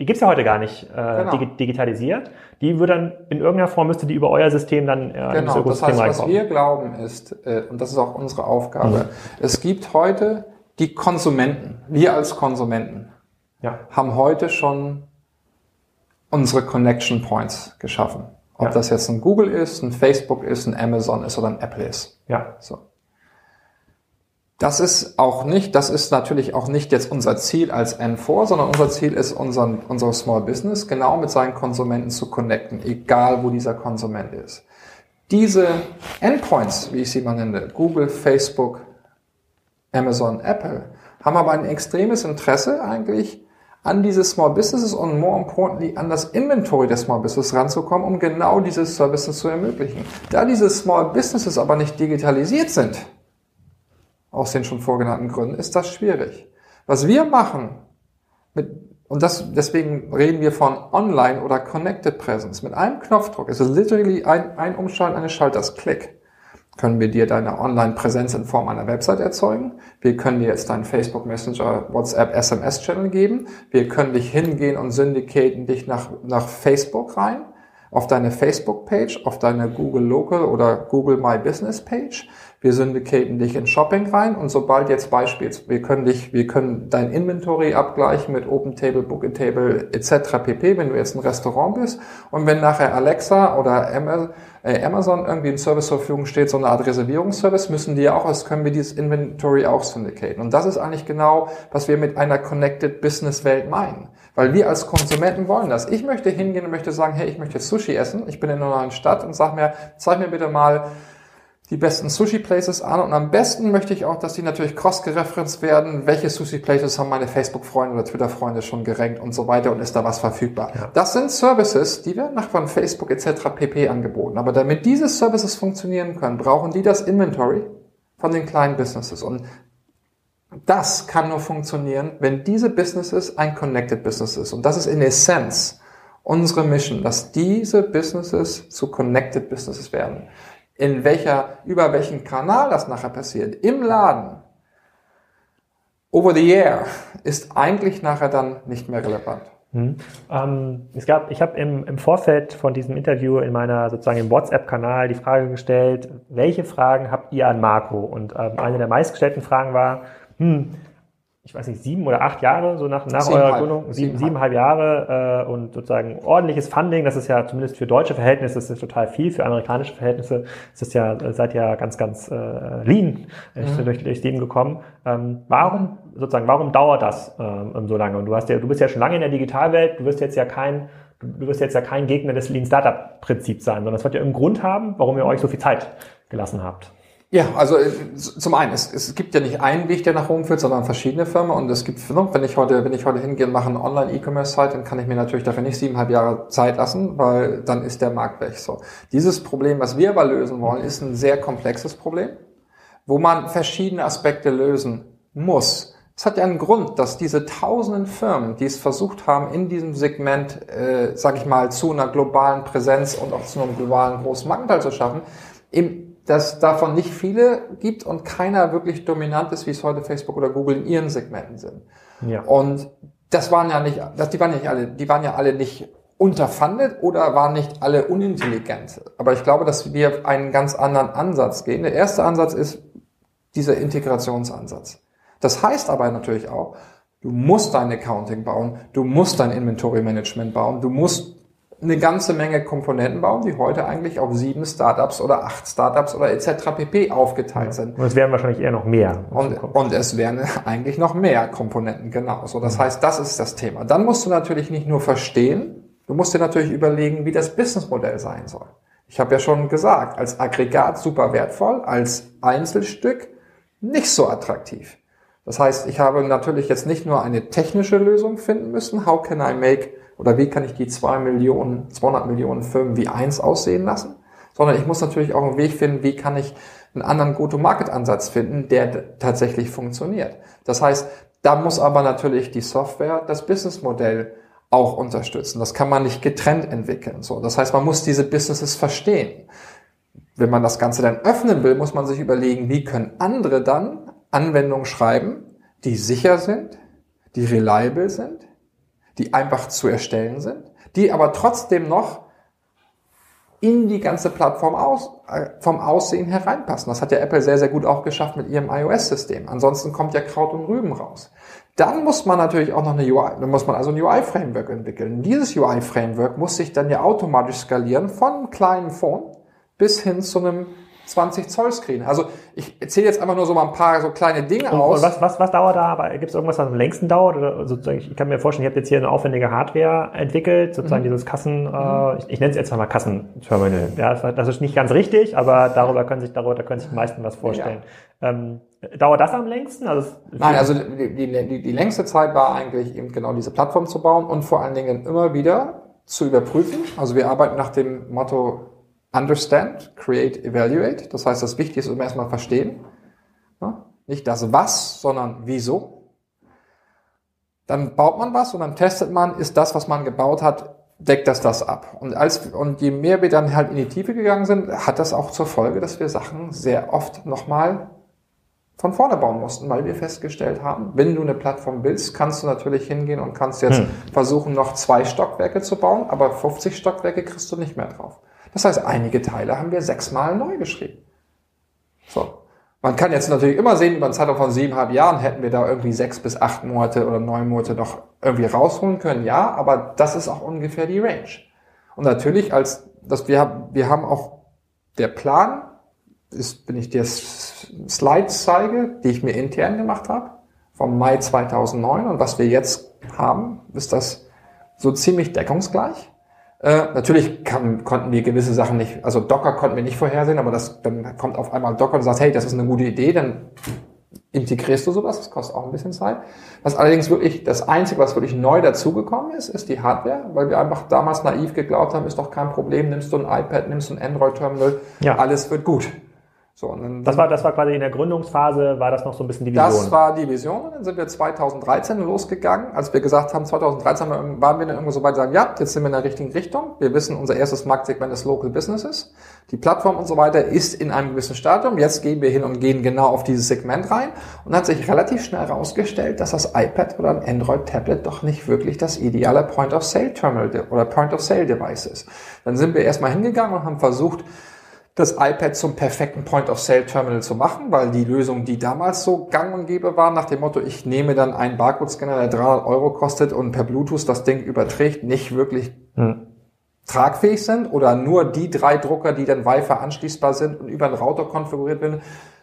Speaker 1: die gibt's ja heute gar nicht äh, genau. digitalisiert. Die würde dann in irgendeiner Form müsste die über euer System dann
Speaker 2: äh, genau. ins das heißt, reinkommen. Was wir glauben ist, äh, und das ist auch unsere Aufgabe, mhm. es gibt heute die Konsumenten, wir als Konsumenten ja. haben heute schon unsere Connection Points geschaffen. Ob ja. das jetzt ein Google ist, ein Facebook ist, ein Amazon ist oder ein Apple ist.
Speaker 1: Ja.
Speaker 2: So. Das ist auch nicht, das ist natürlich auch nicht jetzt unser Ziel als N4, sondern unser Ziel ist, unseren, unser Small Business genau mit seinen Konsumenten zu connecten, egal wo dieser Konsument ist. Diese Endpoints, wie ich sie mal nenne, Google, Facebook, Amazon, Apple, haben aber ein extremes Interesse eigentlich an diese Small Businesses und more importantly an das Inventory der Small Business ranzukommen, um genau diese Services zu ermöglichen. Da diese Small Businesses aber nicht digitalisiert sind, aus den schon vorgenannten Gründen, ist das schwierig. Was wir machen mit und das, deswegen reden wir von Online oder Connected Presence. Mit einem Knopfdruck, es ist literally ein, ein Umschalten eines Schalters, Klick, können wir dir deine Online-Präsenz in Form einer Website erzeugen. Wir können dir jetzt deinen Facebook Messenger, WhatsApp, SMS-Channel geben. Wir können dich hingehen und syndicaten dich nach, nach Facebook rein auf deine Facebook-Page, auf deine Google Local oder Google My Business Page. Wir syndicaten dich in Shopping rein und sobald jetzt beispielsweise, wir können dich, wir können dein Inventory abgleichen mit OpenTable, Bookatable etc. pp, wenn du jetzt ein Restaurant bist und wenn nachher Alexa oder äh, Amazon irgendwie ein Service zur Verfügung steht, so eine Art Reservierungsservice, müssen die auch, das können wir dieses Inventory auch syndicaten. Und das ist eigentlich genau, was wir mit einer Connected Business Welt meinen. Weil wir als Konsumenten wollen das. Ich möchte hingehen und möchte sagen, hey, ich möchte Sushi essen. Ich bin in einer neuen Stadt und sag mir, zeig mir bitte mal die besten Sushi Places an und am besten möchte ich auch, dass die natürlich cross-gereferenced werden. Welche Sushi Places haben meine Facebook-Freunde oder Twitter-Freunde schon gerankt und so weiter und ist da was verfügbar? Ja. Das sind Services, die werden nach von Facebook etc. pp. angeboten. Aber damit diese Services funktionieren können, brauchen die das Inventory von den kleinen Businesses und das kann nur funktionieren, wenn diese Businesses ein Connected Business ist. Und das ist in Essenz unsere Mission, dass diese Businesses zu Connected Businesses werden in welcher, über welchen Kanal das nachher passiert, im Laden, over the air, ist eigentlich nachher dann nicht mehr relevant.
Speaker 1: Hm. Ähm, es gab, ich habe im, im Vorfeld von diesem Interview in meiner sozusagen im WhatsApp-Kanal die Frage gestellt, welche Fragen habt ihr an Marco? Und ähm, eine der meistgestellten Fragen war, hm, ich weiß nicht, sieben oder acht Jahre, so nach, nach eurer Gründung, sieben, siebeneinhalb Jahre äh, und sozusagen ordentliches Funding, das ist ja zumindest für deutsche Verhältnisse das ist total viel, für amerikanische Verhältnisse ist es ja, seid ja ganz, ganz äh, lean mhm. durch, durchs Leben gekommen. Ähm, warum, sozusagen, warum dauert das ähm, so lange? Und du hast ja, du bist ja schon lange in der Digitalwelt, du wirst jetzt ja kein, du wirst jetzt ja kein Gegner des Lean Startup Prinzips sein, sondern es wird ja irgendeinen Grund haben, warum ihr euch so viel Zeit gelassen habt.
Speaker 2: Ja, also äh, zum einen, es, es gibt ja nicht einen Weg, der nach Rom führt, sondern verschiedene Firmen und es gibt, wenn ich heute, wenn ich heute hingehe und mache eine Online-E-Commerce-Site, dann kann ich mir natürlich dafür nicht siebeneinhalb Jahre Zeit lassen, weil dann ist der Markt weg. So. Dieses Problem, was wir aber lösen wollen, ist ein sehr komplexes Problem, wo man verschiedene Aspekte lösen muss. Es hat ja einen Grund, dass diese tausenden Firmen, die es versucht haben, in diesem Segment, äh, sag ich mal, zu einer globalen Präsenz und auch zu einem globalen großen Marktanteil zu schaffen, im dass davon nicht viele gibt und keiner wirklich dominant ist, wie es heute Facebook oder Google in ihren Segmenten sind. Ja. Und das waren ja nicht, das, die waren ja nicht alle, die waren ja alle nicht unterfundet oder waren nicht alle unintelligent. Aber ich glaube, dass wir einen ganz anderen Ansatz gehen. Der erste Ansatz ist dieser Integrationsansatz. Das heißt aber natürlich auch, du musst dein Accounting bauen, du musst dein Inventory Management bauen, du musst eine ganze Menge Komponenten bauen, die heute eigentlich auf sieben Startups oder acht Startups oder etc. pp. aufgeteilt sind.
Speaker 1: Und es werden wahrscheinlich eher noch mehr.
Speaker 2: Und, und es werden eigentlich noch mehr Komponenten, genau. So, das mhm. heißt, das ist das Thema. Dann musst du natürlich nicht nur verstehen, du musst dir natürlich überlegen, wie das Businessmodell sein soll. Ich habe ja schon gesagt, als Aggregat super wertvoll, als Einzelstück nicht so attraktiv. Das heißt, ich habe natürlich jetzt nicht nur eine technische Lösung finden müssen, how can I make oder wie kann ich die zwei Millionen, 200 Millionen Firmen wie eins aussehen lassen, sondern ich muss natürlich auch einen Weg finden, wie kann ich einen anderen Go-to-Market-Ansatz finden, der tatsächlich funktioniert. Das heißt, da muss aber natürlich die Software das Businessmodell auch unterstützen. Das kann man nicht getrennt entwickeln. So, das heißt, man muss diese Businesses verstehen. Wenn man das Ganze dann öffnen will, muss man sich überlegen, wie können andere dann Anwendungen schreiben, die sicher sind, die reliable sind, die einfach zu erstellen sind, die aber trotzdem noch in die ganze Plattform aus, äh, vom Aussehen hereinpassen. Das hat ja Apple sehr, sehr gut auch geschafft mit ihrem iOS-System. Ansonsten kommt ja Kraut und Rüben raus. Dann muss man natürlich auch noch eine UI, dann muss man also ein UI-Framework entwickeln. Dieses UI-Framework muss sich dann ja automatisch skalieren von einem kleinen Phone bis hin zu einem 20 Zoll Screen. Also ich erzähle jetzt einfach nur so mal ein paar so kleine Dinge
Speaker 1: und,
Speaker 2: aus.
Speaker 1: Und was, was, was dauert da? Aber gibt es irgendwas, was am längsten dauert? Oder sozusagen, ich kann mir vorstellen, ihr habt jetzt hier eine aufwendige Hardware entwickelt, sozusagen mhm. dieses Kassen, äh, mhm. ich, ich nenne es jetzt mal Kassenterminal. Ja, das ist nicht ganz richtig, aber darüber können sich darüber da können sich die meisten was vorstellen. Ja. Ähm, dauert das am längsten?
Speaker 2: Also Nein, also die, die, die längste Zeit war eigentlich eben genau diese Plattform zu bauen und vor allen Dingen immer wieder zu überprüfen. Also wir arbeiten nach dem Motto Understand, Create, Evaluate. Das heißt, das Wichtigste ist immer erstmal verstehen. Nicht das Was, sondern wieso. Dann baut man was und dann testet man, ist das, was man gebaut hat, deckt das das ab. Und als, und je mehr wir dann halt in die Tiefe gegangen sind, hat das auch zur Folge, dass wir Sachen sehr oft nochmal von vorne bauen mussten, weil wir festgestellt haben, wenn du eine Plattform willst, kannst du natürlich hingehen und kannst jetzt hm. versuchen, noch zwei Stockwerke zu bauen, aber 50 Stockwerke kriegst du nicht mehr drauf. Das heißt, einige Teile haben wir sechsmal neu geschrieben. So. Man kann jetzt natürlich immer sehen, über einen Zeitraum von siebeneinhalb Jahren hätten wir da irgendwie sechs bis acht Monate oder neun Monate noch irgendwie rausholen können, ja, aber das ist auch ungefähr die Range. Und natürlich, als dass wir, wir haben auch der Plan, ist, wenn ich dir Slides zeige, die ich mir intern gemacht habe, vom Mai 2009 und was wir jetzt haben, ist das so ziemlich deckungsgleich. Äh, natürlich kann, konnten wir gewisse Sachen nicht, also Docker konnten wir nicht vorhersehen, aber das, dann kommt auf einmal Docker und sagt, hey, das ist eine gute Idee, dann integrierst du sowas, das kostet auch ein bisschen Zeit. Was allerdings wirklich, das Einzige, was wirklich neu dazugekommen ist, ist die Hardware, weil wir einfach damals naiv geglaubt haben, ist doch kein Problem, nimmst du ein iPad, nimmst du ein Android-Terminal, ja. alles wird gut.
Speaker 1: So, und dann, das, war, das war quasi in der Gründungsphase, war das noch so ein bisschen
Speaker 2: die Vision? Das war die Vision. Dann sind wir 2013 losgegangen. Als wir gesagt haben, 2013 waren wir dann irgendwo so weit, sagen, ja, jetzt sind wir in der richtigen Richtung. Wir wissen, unser erstes Marktsegment ist Local Businesses. Die Plattform und so weiter ist in einem gewissen Stadium. Jetzt gehen wir hin und gehen genau auf dieses Segment rein. Und hat sich relativ schnell herausgestellt, dass das iPad oder ein Android-Tablet doch nicht wirklich das ideale Point-of-Sale-Terminal oder Point-of-Sale-Device ist. Dann sind wir erstmal hingegangen und haben versucht, das iPad zum perfekten Point-of-Sale-Terminal zu machen, weil die Lösung, die damals so gang und gäbe war, nach dem Motto, ich nehme dann einen Barcode-Scanner, der 300 Euro kostet und per Bluetooth das Ding überträgt, nicht wirklich hm. tragfähig sind oder nur die drei Drucker, die dann Wi-Fi anschließbar sind und über einen Router konfiguriert werden,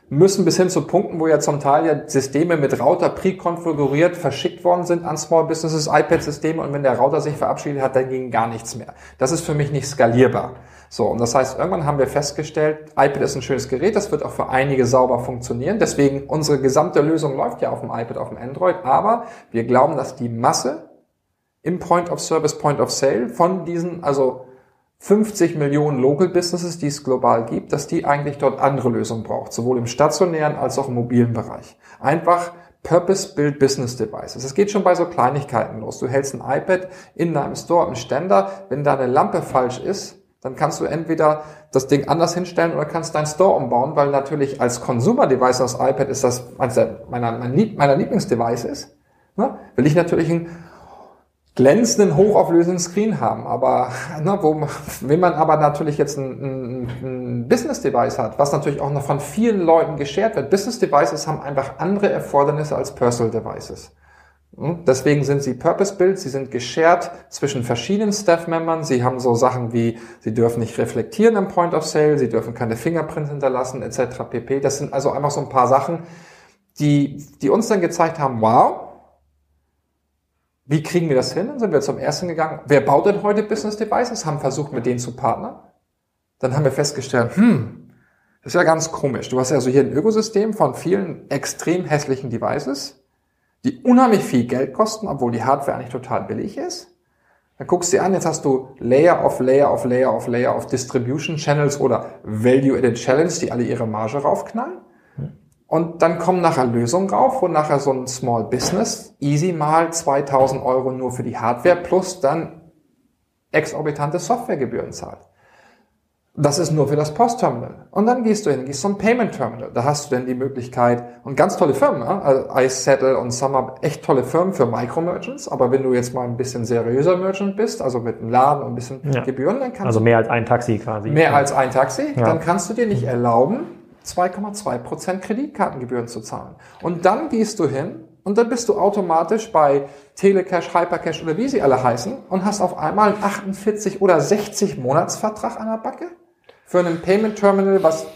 Speaker 2: müssen bis hin zu Punkten, wo ja zum Teil ja Systeme mit Router präkonfiguriert verschickt worden sind an Small Businesses, iPad-Systeme und wenn der Router sich verabschiedet hat, dann ging gar nichts mehr. Das ist für mich nicht skalierbar. So, und das heißt, irgendwann haben wir festgestellt, iPad ist ein schönes Gerät, das wird auch für einige sauber funktionieren. Deswegen, unsere gesamte Lösung läuft ja auf dem iPad, auf dem Android, aber wir glauben, dass die Masse im Point of Service, Point of Sale von diesen, also 50 Millionen Local Businesses, die es global gibt, dass die eigentlich dort andere Lösungen braucht, sowohl im stationären als auch im mobilen Bereich. Einfach Purpose-Built Business Devices. Es geht schon bei so Kleinigkeiten los. Du hältst ein iPad in deinem Store im Ständer. Wenn da eine Lampe falsch ist, dann kannst du entweder das Ding anders hinstellen oder kannst deinen Store umbauen, weil natürlich als Consumer-Device das iPad ist das eines meiner, meiner Lieblingsdevices. Ne? Will ich natürlich einen glänzenden, hochauflösenden Screen haben. Aber ne, wo, wenn man aber natürlich jetzt ein, ein, ein Business-Device hat, was natürlich auch noch von vielen Leuten geshared wird, Business-Devices haben einfach andere Erfordernisse als Personal-Devices. Hm? Deswegen sind sie purpose-built, sie sind geshared zwischen verschiedenen Staff-Membern. Sie haben so Sachen wie, sie dürfen nicht reflektieren im Point of Sale, sie dürfen keine Fingerprints hinterlassen, etc. pp. Das sind also einfach so ein paar Sachen, die, die uns dann gezeigt haben, wow, wie kriegen wir das hin? Dann sind wir zum ersten gegangen. Wer baut denn heute Business Devices? Haben versucht, mit denen zu partnern. Dann haben wir festgestellt, hm, das ist ja ganz komisch. Du hast ja so hier ein Ökosystem von vielen extrem hässlichen Devices die unheimlich viel Geld kosten, obwohl die Hardware eigentlich total billig ist. Dann guckst du dir an, jetzt hast du Layer of Layer of Layer of Layer of Distribution Channels oder Value-Added Channels, die alle ihre Marge raufknallen. Und dann kommen nachher Lösungen rauf, wo nachher so ein Small Business easy mal 2000 Euro nur für die Hardware plus dann exorbitante Softwaregebühren zahlt. Das ist nur für das Postterminal. Und dann gehst du hin, gehst zum Payment Terminal. Da hast du dann die Möglichkeit, und ganz tolle Firmen, ne? also iSettle und SumUp, echt tolle Firmen für Micro-Merchants. Aber wenn du jetzt mal ein bisschen seriöser Merchant bist, also mit einem Laden und ein bisschen ja. Gebühren, dann kannst
Speaker 1: also du... Also mehr als ein Taxi quasi.
Speaker 2: Mehr als ein Taxi, ja. dann kannst du dir nicht erlauben, 2,2% Kreditkartengebühren zu zahlen. Und dann gehst du hin und dann bist du automatisch bei Telecash, Hypercash oder wie sie alle heißen und hast auf einmal einen 48 oder 60 Monatsvertrag an der Backe für einen Payment Terminal, was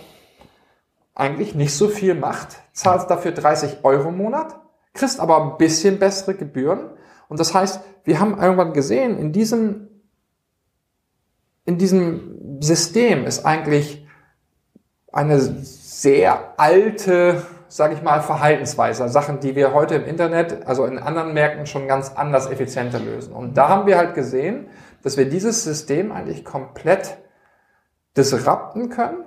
Speaker 2: eigentlich nicht so viel macht, zahlst dafür 30 Euro im Monat, kriegst aber ein bisschen bessere Gebühren. Und das heißt, wir haben irgendwann gesehen, in diesem, in diesem System ist eigentlich eine sehr alte, sage ich mal, Verhaltensweise, Sachen, die wir heute im Internet, also in anderen Märkten schon ganz anders effizienter lösen. Und da haben wir halt gesehen, dass wir dieses System eigentlich komplett disrupten können,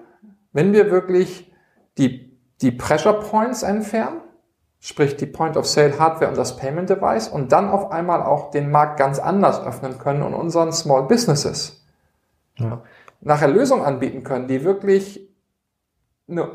Speaker 2: wenn wir wirklich die, die Pressure Points entfernen, sprich die Point-of-Sale-Hardware und das Payment-Device und dann auf einmal auch den Markt ganz anders öffnen können und unseren Small Businesses ja. nachher Lösungen anbieten können, die wirklich eine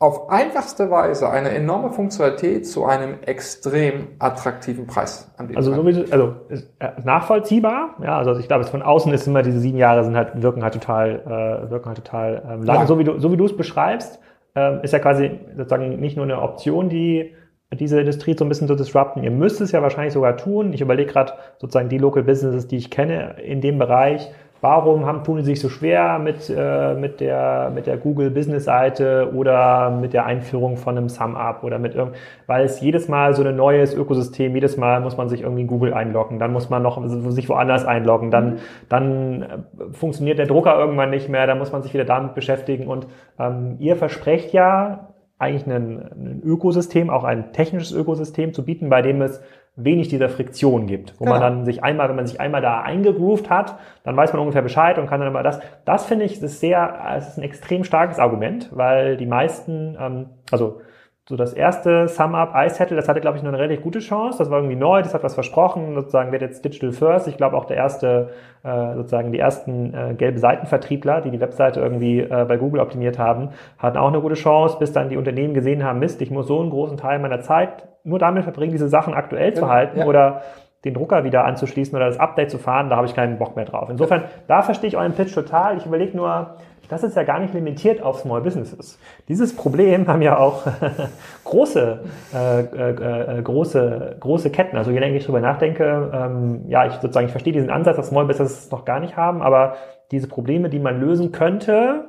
Speaker 2: auf einfachste Weise eine enorme Funktionalität zu einem extrem attraktiven Preis
Speaker 1: anbieten also, kann. Sowieso, also äh, nachvollziehbar. Ja, also ich glaube, von außen ist immer diese sieben Jahre sind halt wirken halt total äh, wirken halt total ähm, lang. Ja. So wie du so wie du es beschreibst, ähm, ist ja quasi sozusagen nicht nur eine Option, die diese Industrie so ein bisschen zu disrupten. Ihr müsst es ja wahrscheinlich sogar tun. Ich überlege gerade sozusagen die Local Businesses, die ich kenne in dem Bereich, Warum haben, tun sie sich so schwer mit, äh, mit, der, mit der Google Business Seite oder mit der Einführung von einem SumUp oder mit irgend, weil es jedes Mal so ein neues Ökosystem, jedes Mal muss man sich irgendwie in Google einloggen, dann muss man noch sich woanders einloggen, dann, mhm. dann äh, funktioniert der Drucker irgendwann nicht mehr, dann muss man sich wieder damit beschäftigen und ähm, ihr versprecht ja eigentlich ein, ein Ökosystem, auch ein technisches Ökosystem zu bieten, bei dem es wenig dieser Friktion gibt, wo genau. man dann sich einmal, wenn man sich einmal da eingegroovt hat, dann weiß man ungefähr Bescheid und kann dann immer das. Das finde ich, ist sehr, es ist ein extrem starkes Argument, weil die meisten, ähm, also so das erste Sum-Up iSettle, das hatte, glaube ich, noch eine relativ gute Chance. Das war irgendwie neu, das hat was versprochen, sozusagen wird jetzt Digital First. Ich glaube auch der erste, äh, sozusagen die ersten äh, gelbe Seitenvertriebler, die die Webseite irgendwie äh, bei Google optimiert haben, hatten auch eine gute Chance, bis dann die Unternehmen gesehen haben, Mist, ich muss so einen großen Teil meiner Zeit nur damit verbringen, diese Sachen aktuell zu halten ja. oder den Drucker wieder anzuschließen oder das Update zu fahren, da habe ich keinen Bock mehr drauf. Insofern, da verstehe ich euren Pitch total. Ich überlege nur, das ist ja gar nicht limitiert auf Small Businesses. Dieses Problem haben ja auch große, äh, äh, äh, große, große Ketten. Also je länger ich drüber nachdenke, ähm, ja, ich sozusagen, ich verstehe diesen Ansatz, dass Small Businesses noch gar nicht haben, aber diese Probleme, die man lösen könnte,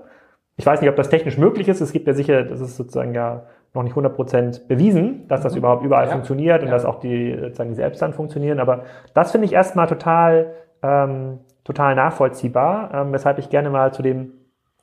Speaker 1: ich weiß nicht, ob das technisch möglich ist. Es gibt ja sicher, das ist sozusagen ja noch nicht 100% bewiesen, dass das mhm. überhaupt überall ja. funktioniert und ja. dass auch die, sozusagen die Apps dann funktionieren. Aber das finde ich erstmal total, ähm, total nachvollziehbar, ähm, weshalb ich gerne mal zu dem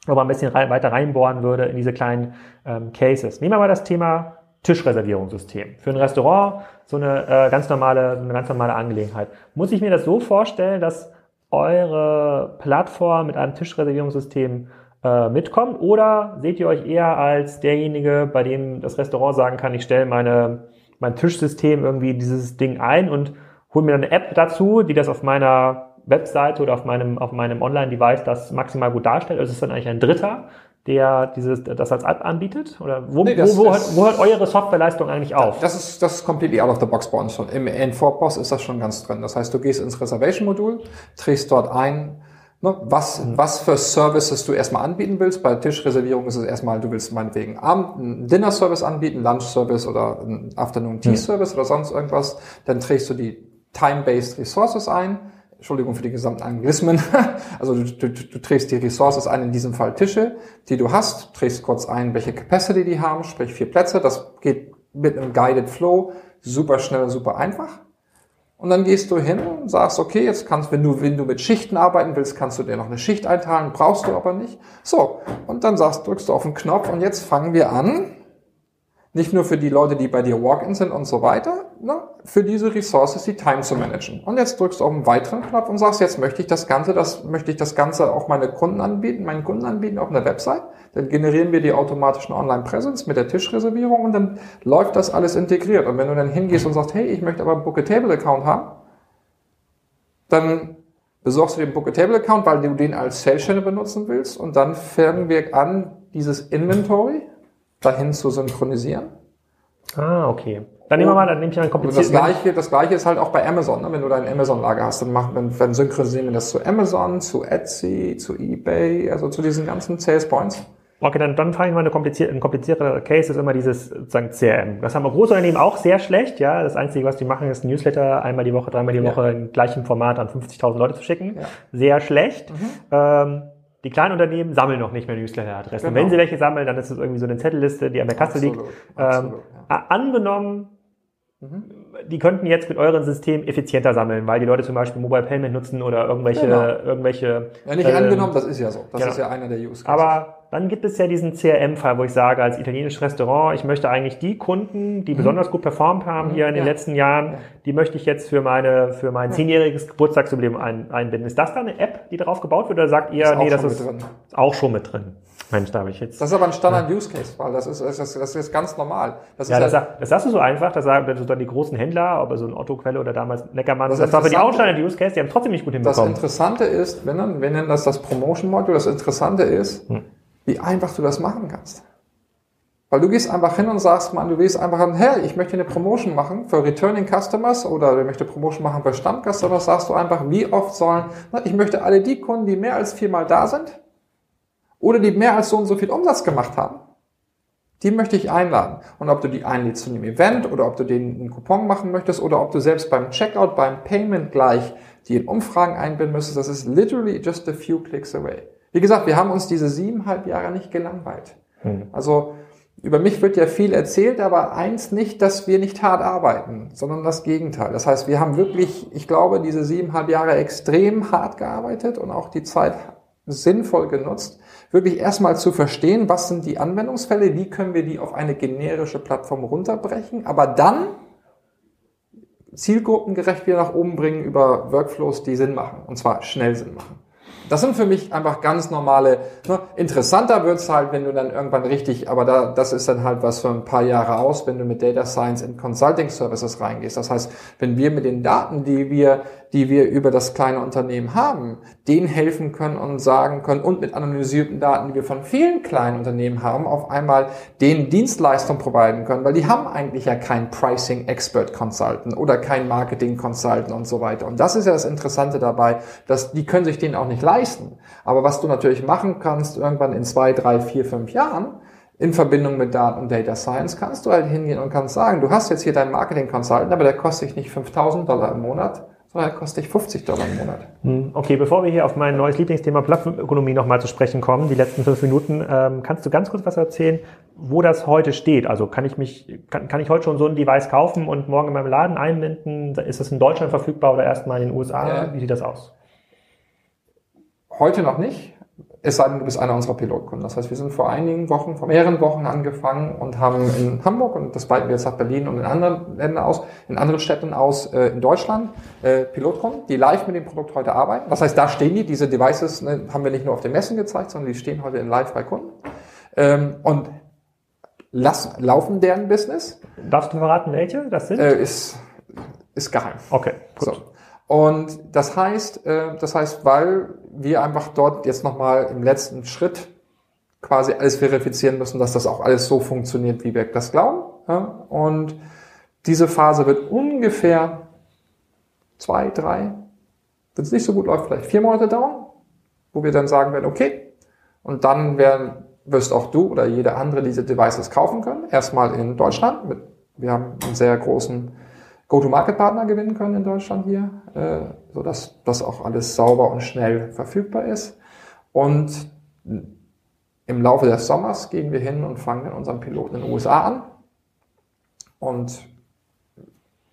Speaker 1: aber ein bisschen rein, weiter reinbohren würde in diese kleinen ähm, Cases. Nehmen wir mal das Thema Tischreservierungssystem. Für ein Restaurant so eine äh, ganz normale, eine ganz normale Angelegenheit. Muss ich mir das so vorstellen, dass eure Plattform mit einem Tischreservierungssystem äh, mitkommt? Oder seht ihr euch eher als derjenige, bei dem das Restaurant sagen kann, ich stelle meine, mein Tischsystem irgendwie dieses Ding ein und hole mir dann eine App dazu, die das auf meiner Webseite oder auf meinem, auf meinem Online-Device das maximal gut darstellt? Also ist es dann eigentlich ein Dritter, der dieses, das als App anbietet? Oder wo, nee, das, wo, wo, das, hört, wo hört eure Softwareleistung eigentlich auf?
Speaker 2: Das ist, das ist completely out of the box bei uns schon. Im N4POS ist das schon ganz drin. Das heißt, du gehst ins Reservation-Modul, trägst dort ein, ne, was, mhm. was für Services du erstmal anbieten willst. Bei Tischreservierung ist es erstmal, du willst meinetwegen Abend, einen Dinner-Service anbieten, Lunch-Service oder einen Afternoon-Tea-Service mhm. oder sonst irgendwas. Dann trägst du die Time-Based Resources ein Entschuldigung für die gesamten Anglismen. Also du, du, du trägst die Resources ein, in diesem Fall Tische, die du hast, trägst kurz ein, welche Capacity die haben, sprich vier Plätze. Das geht mit einem Guided Flow super schnell, super einfach. Und dann gehst du hin und sagst, okay, jetzt kannst, wenn du, wenn du mit Schichten arbeiten willst, kannst du dir noch eine Schicht einteilen, brauchst du aber nicht. So. Und dann sagst, drückst du auf den Knopf und jetzt fangen wir an, nicht nur für die Leute, die bei dir Walk-in sind und so weiter, ne, für diese Resources die Time zu managen. Und jetzt drückst du auf einen weiteren Knopf und sagst, jetzt möchte ich das Ganze, das möchte ich das Ganze auch meine Kunden anbieten, meinen Kunden anbieten auf einer Website. Dann generieren wir die automatischen Online-Presence mit der Tischreservierung und dann läuft das alles integriert. Und wenn du dann hingehst und sagst, hey, ich möchte aber einen Book a Table Account haben, dann besorgst du den Book a Table Account, weil du den als Sales Channel benutzen willst und dann fangen wir an, dieses Inventory dahin zu synchronisieren.
Speaker 1: Ah, okay. Dann nehmen wir mal, dann nehme ich mal ein
Speaker 2: kompliziertes. Das gleiche, das gleiche ist halt auch bei Amazon. Ne? Wenn du dein Amazon-Lager hast, dann, machen, dann, dann synchronisieren wir das zu Amazon, zu Etsy, zu eBay, also zu diesen ganzen Sales Points.
Speaker 1: Okay, dann, dann fange ich mal eine komplizierte, ein komplizierter Case ist immer dieses sozusagen CRM. Das haben wir Großunternehmen auch sehr schlecht, ja. Das Einzige, was die machen, ist Newsletter einmal die Woche, dreimal die Woche ja. in gleichem Format an 50.000 Leute zu schicken. Ja. Sehr schlecht. Mhm. Ähm, die kleinen Unternehmen sammeln noch nicht mehr Newsletter-Adressen. Genau. Wenn sie welche sammeln, dann ist es irgendwie so eine Zettelliste, die an der Kasse liegt. Ähm, ja. Angenommen. Die könnten jetzt mit eurem System effizienter sammeln, weil die Leute zum Beispiel Mobile Payment nutzen oder irgendwelche, genau. irgendwelche.
Speaker 2: Ja, nicht äh, angenommen, das ist ja so. Das genau. ist ja einer der Use
Speaker 1: Cases. Aber dann gibt es ja diesen CRM-Fall, wo ich sage, als italienisches Restaurant, ich möchte eigentlich die Kunden, die mhm. besonders gut performt haben mhm. hier in den ja. letzten Jahren, ja. die möchte ich jetzt für meine, für mein zehnjähriges Geburtstagsjubiläum ein, einbinden. Ist das dann eine App, die darauf gebaut wird, oder sagt ihr, ist nee, das ist, ist auch schon mit drin? Mensch, da habe ich jetzt.
Speaker 2: Das ist aber ein Standard-Use-Case, weil das ist, das, ist, das ist ganz normal.
Speaker 1: Das ja, das, das sagst du so einfach, das sagen dann die großen Händler, ob so ein Otto-Quelle oder damals Neckermann, das, das war für die auch Standard-Use-Case, die haben trotzdem nicht gut hinbekommen.
Speaker 2: Das Interessante ist, wenn dann, wir nennen das das Promotion-Module, das Interessante ist, hm. wie einfach du das machen kannst. Weil du gehst einfach hin und sagst, man, du willst einfach sagen, hey, ich möchte eine Promotion machen für Returning Customers oder ich möchte Promotion machen für Stammcustomers, sagst du einfach, wie oft sollen, ich möchte alle die Kunden, die mehr als viermal da sind, oder die mehr als so und so viel Umsatz gemacht haben, die möchte ich einladen. Und ob du die einlädst zu einem Event oder ob du denen einen Coupon machen möchtest oder ob du selbst beim Checkout, beim Payment gleich die in Umfragen einbinden müsstest, das ist literally just a few clicks away. Wie gesagt, wir haben uns diese siebeneinhalb Jahre nicht gelangweilt. Hm. Also über mich wird ja viel erzählt, aber eins nicht, dass wir nicht hart arbeiten, sondern das Gegenteil. Das heißt, wir haben wirklich, ich glaube, diese siebeneinhalb Jahre extrem hart gearbeitet und auch die Zeit sinnvoll genutzt, wirklich erstmal zu verstehen, was sind die Anwendungsfälle, wie können wir die auf eine generische Plattform runterbrechen, aber dann zielgruppengerecht wieder nach oben bringen über Workflows, die Sinn machen, und zwar schnell Sinn machen. Das sind für mich einfach ganz normale. Ne? Interessanter wird's halt, wenn du dann irgendwann richtig, aber da, das ist dann halt was für ein paar Jahre aus, wenn du mit Data Science in Consulting Services reingehst. Das heißt, wenn wir mit den Daten, die wir, die wir über das kleine Unternehmen haben, denen helfen können und sagen können und mit analysierten Daten, die wir von vielen kleinen Unternehmen haben, auf einmal den Dienstleistung providen können, weil die haben eigentlich ja kein Pricing Expert Consultant oder kein Marketing Consultant und so weiter. Und das ist ja das Interessante dabei, dass die können sich den auch nicht leisten leisten. Aber was du natürlich machen kannst, irgendwann in zwei, drei, vier, fünf Jahren, in Verbindung mit Daten und Data Science, kannst du halt hingehen und kannst sagen, du hast jetzt hier deinen Marketing Consultant, aber der kostet dich nicht 5000 Dollar im Monat, sondern der kostet dich 50 Dollar im Monat.
Speaker 1: Hm, okay, bevor wir hier auf mein neues Lieblingsthema Plattformökonomie nochmal zu sprechen kommen, die letzten fünf Minuten, ähm, kannst du ganz kurz was erzählen, wo das heute steht? Also kann ich mich, kann, kann ich heute schon so ein Device kaufen und morgen in meinem Laden einbinden? Ist das in Deutschland verfügbar oder erstmal in den USA? Ja. Wie sieht das aus?
Speaker 2: Heute noch nicht, es sei denn, du bist einer unserer Pilotkunden. Das heißt, wir sind vor einigen Wochen, vor mehreren Wochen angefangen und haben in Hamburg und das weiten wir jetzt nach Berlin und in anderen Ländern aus, in anderen Städten aus, äh, in Deutschland, äh, Pilotkunden, die live mit dem Produkt heute arbeiten. Das heißt, da stehen die, diese Devices ne, haben wir nicht nur auf den Messen gezeigt, sondern die stehen heute in live bei Kunden. Ähm, und lass, laufen deren Business.
Speaker 1: Darfst du verraten, welche das sind?
Speaker 2: Äh, ist, ist geheim.
Speaker 1: Okay, gut.
Speaker 2: So. Und das heißt, äh, das heißt, weil wir einfach dort jetzt nochmal im letzten Schritt quasi alles verifizieren müssen, dass das auch alles so funktioniert, wie wir das glauben. Und diese Phase wird ungefähr zwei, drei, wenn es nicht so gut läuft, vielleicht vier Monate dauern, wo wir dann sagen werden, okay, und dann werden, wirst auch du oder jeder andere diese Devices kaufen können. Erstmal in Deutschland. Mit, wir haben einen sehr großen Go-to-Market-Partner gewinnen können in Deutschland hier, äh, so dass das auch alles sauber und schnell verfügbar ist. Und im Laufe des Sommers gehen wir hin und fangen mit unserem Piloten in den USA an. Und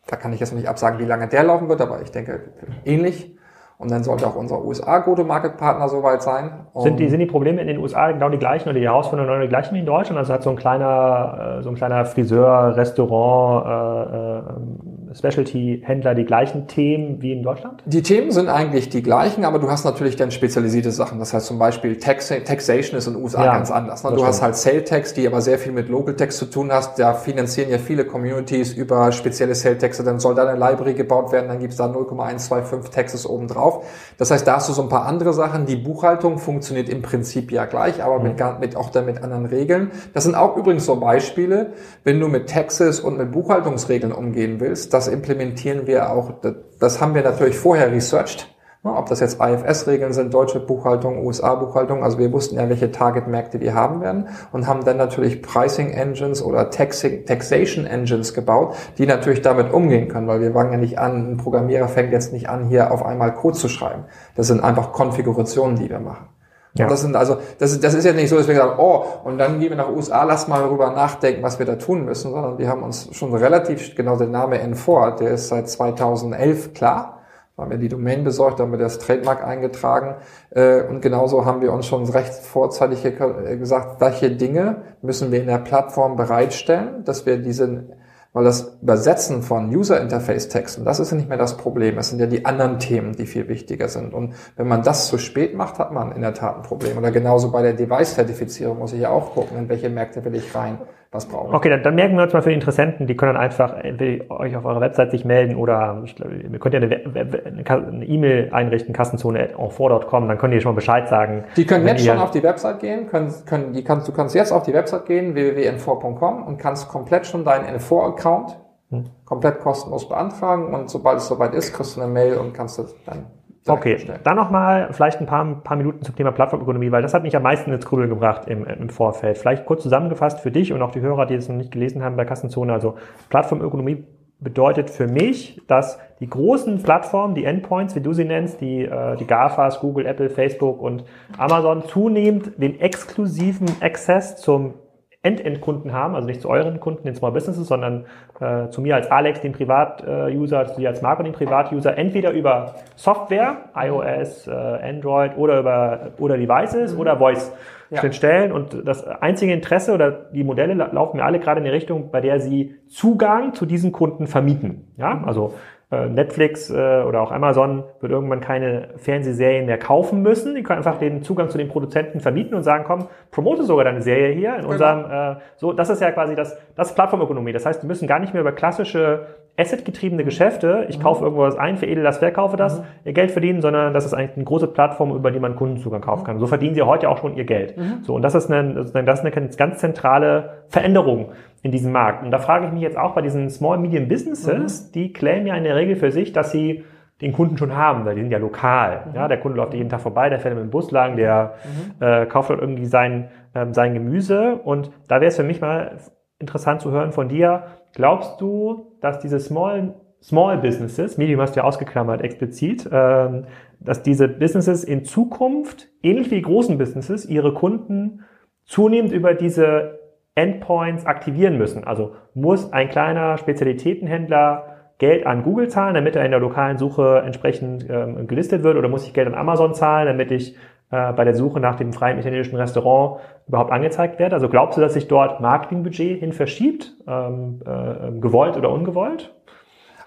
Speaker 2: da kann ich jetzt noch nicht absagen, wie lange der laufen wird, aber ich denke ähnlich. Und dann sollte auch unser USA-Go-to-Market-Partner soweit sein.
Speaker 1: sind, die, sind die Probleme in den USA genau die gleichen oder die Herausforderungen genau die gleichen wie in Deutschland? Also hat so ein kleiner, äh, so ein kleiner Friseur, Restaurant, äh, äh, Specialty-Händler die gleichen Themen wie in Deutschland?
Speaker 2: Die Themen sind eigentlich die gleichen, aber du hast natürlich dann spezialisierte Sachen. Das heißt zum Beispiel Tax Taxation ist in den USA ja, ganz anders. Ne? Du hast halt Sale Tax, die aber sehr viel mit Local Tax zu tun hast. Da finanzieren ja viele Communities über spezielle Sale Taxe. Dann soll da eine Library gebaut werden, dann gibt's da 0,125 Taxes obendrauf drauf. Das heißt, da hast du so ein paar andere Sachen. Die Buchhaltung funktioniert im Prinzip ja gleich, aber mit, mhm. mit auch damit anderen Regeln. Das sind auch übrigens so Beispiele, wenn du mit Taxes und mit Buchhaltungsregeln umgehen willst. Das implementieren wir auch. Das haben wir natürlich vorher researched Ne, ob das jetzt IFS-Regeln sind, deutsche Buchhaltung, USA-Buchhaltung. Also wir wussten ja, welche Target-Märkte wir haben werden und haben dann natürlich Pricing-Engines oder Taxation-Engines gebaut, die natürlich damit umgehen können, weil wir fangen ja nicht an, ein Programmierer fängt jetzt nicht an, hier auf einmal Code zu schreiben. Das sind einfach Konfigurationen, die wir machen. Ja. Das sind also, das ist, das ist ja nicht so, dass wir sagen, oh, und dann gehen wir nach USA, lass mal darüber nachdenken, was wir da tun müssen, sondern wir haben uns schon relativ, genau der Name N4, der ist seit 2011 klar haben wir die Domain besorgt, haben wir das Trademark eingetragen äh, und genauso haben wir uns schon recht vorzeitig gesagt, welche Dinge müssen wir in der Plattform bereitstellen, dass wir diese Weil das Übersetzen von User Interface Texten, das ist ja nicht mehr das Problem. Es sind ja die anderen Themen, die viel wichtiger sind. Und wenn man das zu spät macht, hat man in der Tat ein Problem. Oder genauso bei der Device-Zertifizierung muss ich ja auch gucken, in welche Märkte will ich rein was brauchen.
Speaker 1: Okay, dann, dann merken wir uns mal für die Interessenten, die können dann einfach euch auf eurer Website sich melden oder ich glaube, ihr könnt ja eine E-Mail einrichten, kassenzone.enfor.com, dann könnt ihr schon mal Bescheid sagen.
Speaker 2: Die können jetzt schon auf die Website gehen, können, können, die kannst, du kannst jetzt auf die Website gehen, www.n4.com und kannst komplett schon deinen N4-Account hm. komplett kostenlos beantragen und sobald es soweit ist, kriegst du eine Mail und kannst das dann
Speaker 1: Okay, dann nochmal vielleicht ein paar, paar Minuten zum Thema Plattformökonomie, weil das hat mich am meisten ins Grübeln gebracht im, im Vorfeld. Vielleicht kurz zusammengefasst für dich und auch die Hörer, die es noch nicht gelesen haben bei Kassenzone. Also Plattformökonomie bedeutet für mich, dass die großen Plattformen, die Endpoints, wie du sie nennst, die, äh, die GAFAs, Google, Apple, Facebook und Amazon zunehmend den exklusiven Access zum End-End-Kunden haben, also nicht zu euren Kunden, den Small Businesses, sondern äh, zu mir als Alex, den Privat-User, zu dir als Marco, den Privat-User, entweder über Software, iOS, äh, Android oder über oder Devices mhm. oder Voice ja. Stellen. Und das einzige Interesse oder die Modelle laufen mir alle gerade in die Richtung, bei der sie Zugang zu diesen Kunden vermieten. Ja, mhm. also Netflix äh, oder auch Amazon wird irgendwann keine Fernsehserien mehr kaufen müssen. Die können einfach den Zugang zu den Produzenten vermieten und sagen, komm, promote sogar deine Serie hier in genau. unserem, äh, so, das ist ja quasi das, das ist Plattformökonomie. Das heißt, die müssen gar nicht mehr über klassische Asset-getriebene Geschäfte, ich mhm. kaufe irgendwas ein, veredel das, verkaufe das, mhm. ihr Geld verdienen, sondern das ist eigentlich eine große Plattform, über die man Kundenzugang kaufen kann. So verdienen sie heute auch schon ihr Geld. Mhm. So, und das ist eine, das ist eine ganz zentrale Veränderung in diesem Markt. Und da frage ich mich jetzt auch bei diesen Small Medium Businesses, mhm. die claimen ja in der Regel für sich, dass sie den Kunden schon haben, weil die sind ja lokal. Mhm. Ja, der Kunde läuft jeden Tag vorbei, der fährt mit dem Bus lang, der mhm. äh, kauft dort irgendwie sein, ähm, sein Gemüse. Und da wäre es für mich mal interessant zu hören von dir. Glaubst du, dass diese Small, Small Businesses, Medium hast du ja ausgeklammert explizit, ähm, dass diese Businesses in Zukunft, ähnlich wie die großen Businesses, ihre Kunden zunehmend über diese Endpoints aktivieren müssen? Also muss ein kleiner Spezialitätenhändler Geld an Google zahlen, damit er in der lokalen Suche entsprechend ähm, gelistet wird, oder muss ich Geld an Amazon zahlen, damit ich äh, bei der Suche nach dem freien italienischen Restaurant überhaupt angezeigt werde? Also glaubst du, dass sich dort Marketingbudget hin verschiebt, ähm, äh, gewollt oder ungewollt?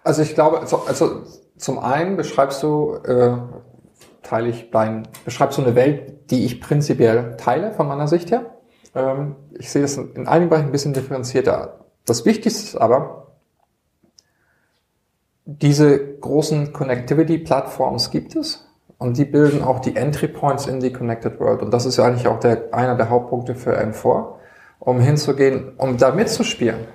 Speaker 2: Also ich glaube, also, also zum einen beschreibst du, äh, teile ich dein, beschreibst du eine Welt, die ich prinzipiell teile von meiner Sicht her. Ähm, ich sehe es in einigen Bereichen ein bisschen differenzierter. Das Wichtigste ist aber, diese großen Connectivity-Plattforms gibt es und die bilden auch die Entry Points in die Connected World. Und das ist ja eigentlich auch der, einer der Hauptpunkte für M4, um hinzugehen, um da mitzuspielen,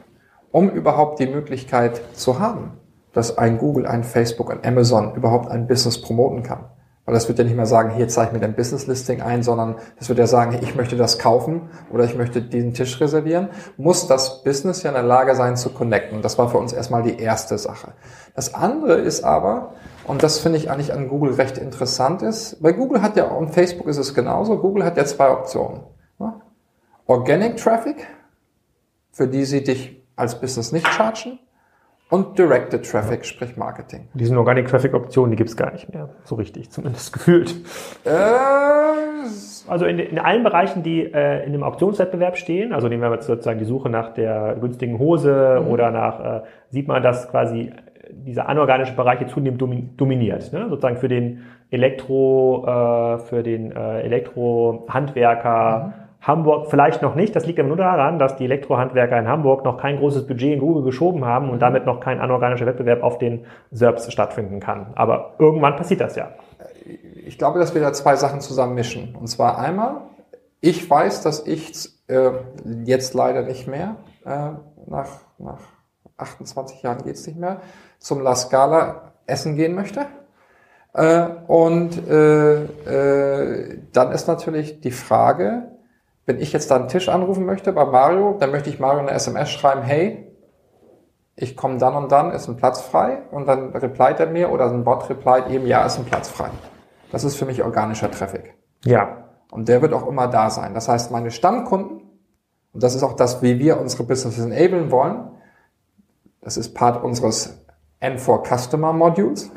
Speaker 2: um überhaupt die Möglichkeit zu haben, dass ein Google, ein Facebook, ein Amazon überhaupt ein Business promoten kann. Weil das wird ja nicht mehr sagen, hier zeige ich mir dein Business Listing ein, sondern das wird ja sagen, ich möchte das kaufen oder ich möchte diesen Tisch reservieren. Muss das Business ja in der Lage sein zu connecten. Das war für uns erstmal die erste Sache. Das andere ist aber, und das finde ich eigentlich an Google recht interessant ist, bei Google hat ja, und Facebook ist es genauso, Google hat ja zwei Optionen. Organic Traffic, für die sie dich als Business nicht chargen, und Directed Traffic, sprich Marketing.
Speaker 1: Diese Organic Traffic Option, die gibt's gar nicht mehr. So richtig, zumindest gefühlt. Äh, also in, in allen Bereichen, die äh, in dem Auktionswettbewerb stehen, also nehmen wir jetzt sozusagen die Suche nach der günstigen Hose mhm. oder nach, äh, sieht man, dass quasi dieser anorganische Bereich jetzt zunehmend dominiert. Ne? Sozusagen für den Elektro, äh, für den äh, Elektrohandwerker, mhm Hamburg vielleicht noch nicht. Das liegt aber nur daran, dass die Elektrohandwerker in Hamburg noch kein großes Budget in Google geschoben haben und damit noch kein anorganischer Wettbewerb auf den SERPs stattfinden kann. Aber irgendwann passiert das ja.
Speaker 2: Ich glaube, dass wir da zwei Sachen zusammen mischen. Und zwar einmal, ich weiß, dass ich äh, jetzt leider nicht mehr, äh, nach, nach 28 Jahren geht's nicht mehr, zum La Scala essen gehen möchte. Äh, und äh, äh, dann ist natürlich die Frage, wenn ich jetzt da einen Tisch anrufen möchte bei Mario, dann möchte ich Mario eine SMS schreiben, hey, ich komme dann und dann, ist ein Platz frei und dann replied er mir oder ein Bot replied eben, ja, ist ein Platz frei. Das ist für mich organischer Traffic.
Speaker 1: Ja.
Speaker 2: Und der wird auch immer da sein. Das heißt, meine Stammkunden, und das ist auch das, wie wir unsere Businesses enablen wollen, das ist Part unseres N4 Customer Modules,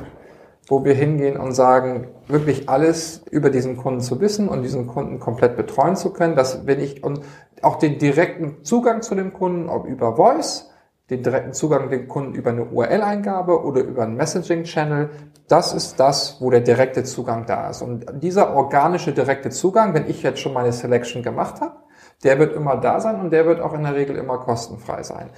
Speaker 2: wo wir hingehen und sagen, wirklich alles über diesen Kunden zu wissen und diesen Kunden komplett betreuen zu können, dass wenn ich und auch den direkten Zugang zu dem Kunden, ob über Voice, den direkten Zugang den Kunden über eine URL-Eingabe oder über einen Messaging-Channel. Das ist das, wo der direkte Zugang da ist. Und dieser organische direkte Zugang, wenn ich jetzt schon meine Selection gemacht habe, der wird immer da sein und der wird auch in der Regel immer kostenfrei sein.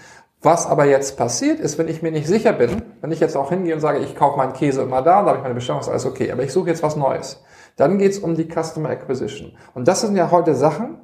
Speaker 2: Was aber jetzt passiert ist, wenn ich mir nicht sicher bin, wenn ich jetzt auch hingehe und sage, ich kaufe meinen Käse immer da, da habe ich meine Bestellung, ist alles okay, aber ich suche jetzt was Neues. Dann geht es um die Customer Acquisition. Und das sind ja heute Sachen,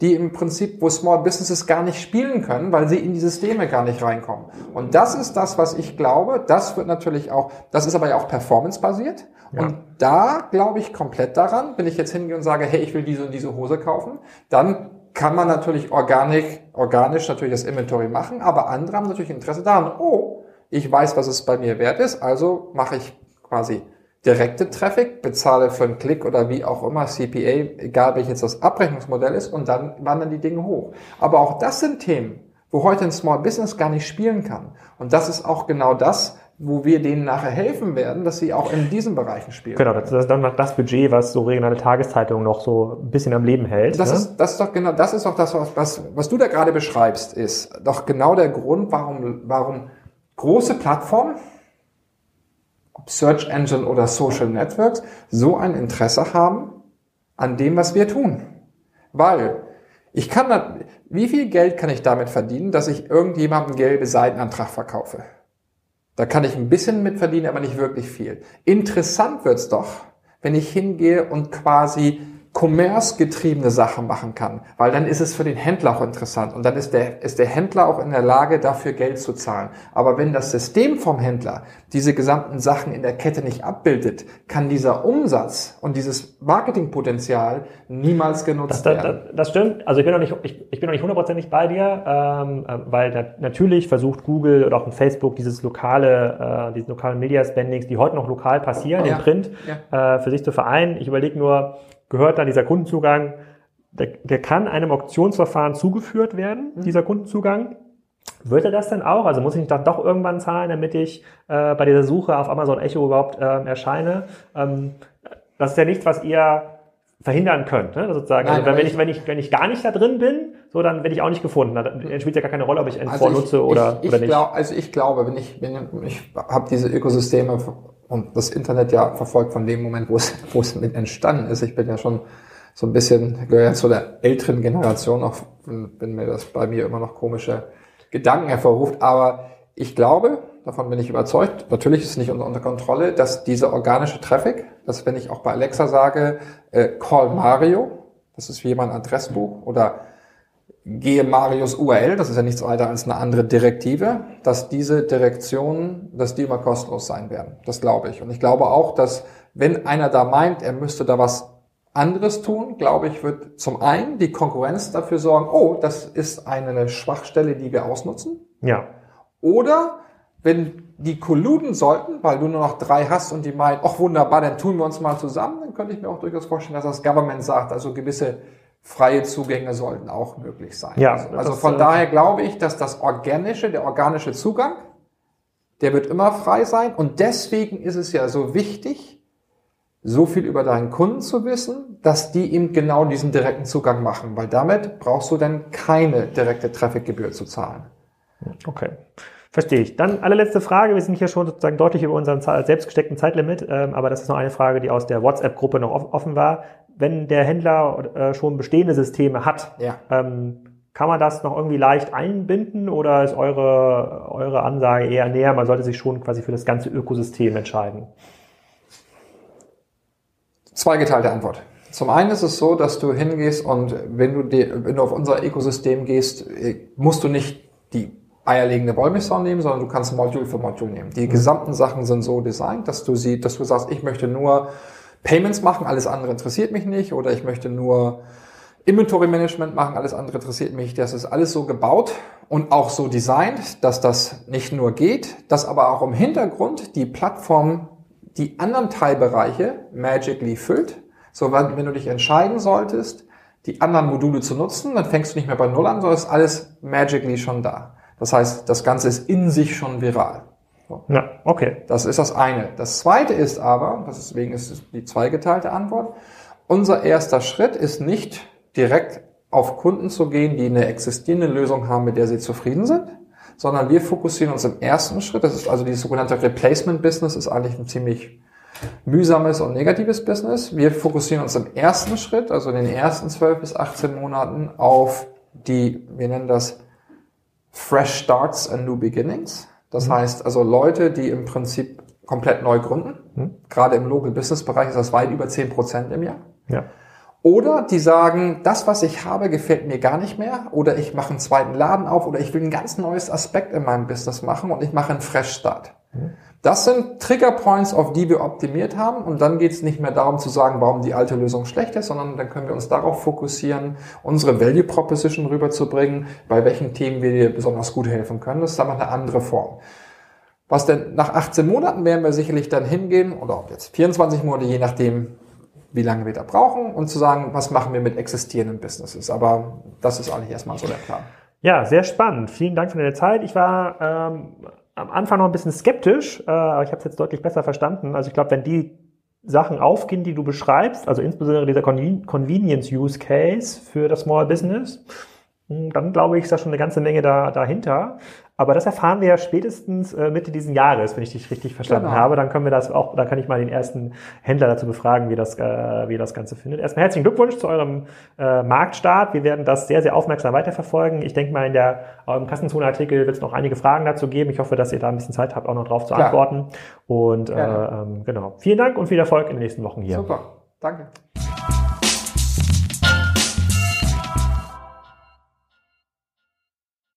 Speaker 2: die im Prinzip, wo Small Businesses gar nicht spielen können, weil sie in die Systeme gar nicht reinkommen. Und das ist das, was ich glaube. Das wird natürlich auch, das ist aber ja auch performance-basiert. Ja. Und da glaube ich komplett daran, wenn ich jetzt hingehe und sage, hey, ich will diese und diese Hose kaufen, dann kann man natürlich organik, organisch natürlich das Inventory machen, aber andere haben natürlich Interesse daran, oh, ich weiß, was es bei mir wert ist, also mache ich quasi direkte Traffic, bezahle für einen Klick oder wie auch immer CPA, egal welches das Abrechnungsmodell ist, und dann wandern die Dinge hoch. Aber auch das sind Themen, wo heute ein Small Business gar nicht spielen kann. Und das ist auch genau das, wo wir denen nachher helfen werden, dass sie auch in diesen Bereichen spielen.
Speaker 1: Genau, das ist dann das Budget, was so regionale Tageszeitungen noch so ein bisschen am Leben hält.
Speaker 2: Das, ne? ist, das ist doch genau, das ist doch das, was, was, du da gerade beschreibst, ist doch genau der Grund, warum, warum große Plattformen, Search Engine oder Social Networks, so ein Interesse haben an dem, was wir tun. Weil ich kann, wie viel Geld kann ich damit verdienen, dass ich irgendjemandem gelbe Seitenantrag verkaufe? Da kann ich ein bisschen mit verdienen, aber nicht wirklich viel. Interessant wird's doch, wenn ich hingehe und quasi commerce-getriebene Sachen machen kann, weil dann ist es für den Händler auch interessant und dann ist der, ist der Händler auch in der Lage, dafür Geld zu zahlen. Aber wenn das System vom Händler diese gesamten Sachen in der Kette nicht abbildet, kann dieser Umsatz und dieses Marketingpotenzial niemals genutzt
Speaker 1: das,
Speaker 2: das, werden.
Speaker 1: Das, das, stimmt. Also ich bin noch nicht, ich, ich bin noch nicht hundertprozentig bei dir, ähm, äh, weil na, natürlich versucht Google oder auch Facebook dieses lokale, äh, diese lokalen Media Spendings, die heute noch lokal passieren, ja. im Print, ja. äh, für sich zu vereinen. Ich überlege nur, gehört dann dieser Kundenzugang, der, der kann einem Auktionsverfahren zugeführt werden, mhm. dieser Kundenzugang. Wird er das denn auch? Also muss ich dann doch irgendwann zahlen, damit ich äh, bei dieser Suche auf Amazon Echo überhaupt äh, erscheine? Ähm, das ist ja nichts, was ihr verhindern könnt, ne? sozusagen. Nein, also wenn ich, wenn ich wenn ich gar nicht da drin bin, so dann werde ich auch nicht gefunden. Dann spielt ja gar keine Rolle, ob ich N4 also nutze oder
Speaker 2: ich,
Speaker 1: oder nicht.
Speaker 2: Glaub, also ich glaube, wenn ich wenn ich habe diese Ökosysteme und das Internet ja verfolgt von dem Moment, wo es, wo es mit entstanden ist. Ich bin ja schon so ein bisschen, gehöre ja zu der älteren Generation, auch wenn mir das bei mir immer noch komische Gedanken hervorruft. Aber ich glaube, davon bin ich überzeugt, natürlich ist es nicht unter, Kontrolle, dass dieser organische Traffic, dass wenn ich auch bei Alexa sage, äh, call Mario, das ist wie jemand Adressbuch oder gehe Marius URL, das ist ja nichts weiter als eine andere Direktive, dass diese Direktionen, dass die immer kostenlos sein werden. Das glaube ich. Und ich glaube auch, dass wenn einer da meint, er müsste da was anderes tun, glaube ich, wird zum einen die Konkurrenz dafür sorgen, oh, das ist eine Schwachstelle, die wir ausnutzen.
Speaker 1: Ja.
Speaker 2: Oder wenn die kolluden sollten, weil du nur noch drei hast und die meinen, ach wunderbar, dann tun wir uns mal zusammen, dann könnte ich mir auch durchaus vorstellen, dass das Government sagt, also gewisse freie Zugänge sollten auch möglich sein.
Speaker 1: Ja,
Speaker 2: also, also von daher glaube ich, dass das organische, der organische Zugang, der wird immer frei sein und deswegen ist es ja so wichtig, so viel über deinen Kunden zu wissen, dass die ihm genau diesen direkten Zugang machen, weil damit brauchst du dann keine direkte Trafficgebühr zu zahlen.
Speaker 1: Okay. Verstehe ich. Dann allerletzte Frage. Wir sind hier schon sozusagen deutlich über unseren selbst gesteckten Zeitlimit, ähm, aber das ist noch eine Frage, die aus der WhatsApp-Gruppe noch offen war wenn der Händler äh, schon bestehende Systeme hat,
Speaker 2: ja.
Speaker 1: ähm, kann man das noch irgendwie leicht einbinden oder ist eure, eure Ansage eher näher, man sollte sich schon quasi für das ganze Ökosystem entscheiden?
Speaker 2: Zweigeteilte Antwort. Zum einen ist es so, dass du hingehst und wenn du, die, wenn du auf unser Ökosystem gehst, äh, musst du nicht die eierlegende Wollmilchsau nehmen, sondern du kannst Module für Module nehmen. Die mhm. gesamten Sachen sind so designt, dass du sie, dass du sagst, ich möchte nur Payments machen, alles andere interessiert mich nicht oder ich möchte nur Inventory Management machen, alles andere interessiert mich. Das ist alles so gebaut und auch so designt, dass das nicht nur geht, dass aber auch im Hintergrund die Plattform die anderen Teilbereiche magically füllt. So, wenn du dich entscheiden solltest, die anderen Module zu nutzen, dann fängst du nicht mehr bei Null an, sondern ist alles magically schon da. Das heißt, das Ganze ist in sich schon viral.
Speaker 1: So. Ja, okay.
Speaker 2: Das ist das eine. Das zweite ist aber, deswegen ist es die zweigeteilte Antwort, unser erster Schritt ist nicht direkt auf Kunden zu gehen, die eine existierende Lösung haben, mit der sie zufrieden sind, sondern wir fokussieren uns im ersten Schritt, das ist also die sogenannte Replacement Business, ist eigentlich ein ziemlich mühsames und negatives Business. Wir fokussieren uns im ersten Schritt, also in den ersten 12 bis 18 Monaten, auf die, wir nennen das Fresh Starts and New Beginnings. Das mhm. heißt also Leute, die im Prinzip komplett neu gründen. Mhm. Gerade im Local Business Bereich ist das weit über 10 Prozent im Jahr. Ja. Oder die sagen, das, was ich habe, gefällt mir gar nicht mehr. Oder ich mache einen zweiten Laden auf. Oder ich will ein ganz neues Aspekt in meinem Business machen und ich mache einen Fresh Start. Mhm. Das sind Trigger Points, auf die wir optimiert haben. Und dann geht es nicht mehr darum zu sagen, warum die alte Lösung schlecht ist, sondern dann können wir uns darauf fokussieren, unsere Value Proposition rüberzubringen, bei welchen Themen wir dir besonders gut helfen können. Das ist aber eine andere Form. Was denn nach 18 Monaten werden wir sicherlich dann hingehen, oder ob jetzt 24 Monate, je nachdem, wie lange wir da brauchen, und zu sagen, was machen wir mit existierenden Businesses. Aber das ist eigentlich erstmal so der Plan.
Speaker 1: Ja, sehr spannend. Vielen Dank für deine Zeit. Ich war ähm, am Anfang noch ein bisschen skeptisch, äh, aber ich habe es jetzt deutlich besser verstanden. Also ich glaube, wenn die Sachen aufgehen, die du beschreibst, also insbesondere dieser Conven Convenience Use Case für das Small Business, dann glaube ich, ist da schon eine ganze Menge da, dahinter. Aber das erfahren wir ja spätestens äh, Mitte diesen Jahres, wenn ich dich richtig verstanden genau. habe. Dann können wir das auch, da kann ich mal den ersten Händler dazu befragen, wie das, äh, wie das Ganze findet. Erstmal herzlichen Glückwunsch zu eurem äh, Marktstart. Wir werden das sehr, sehr aufmerksam weiterverfolgen. Ich denke mal, in der eurem Kassenzone-Artikel wird es noch einige Fragen dazu geben. Ich hoffe, dass ihr da ein bisschen Zeit habt, auch noch drauf zu Klar. antworten. Und äh, ähm, genau. Vielen Dank und viel Erfolg in den nächsten Wochen hier.
Speaker 2: Super. Danke.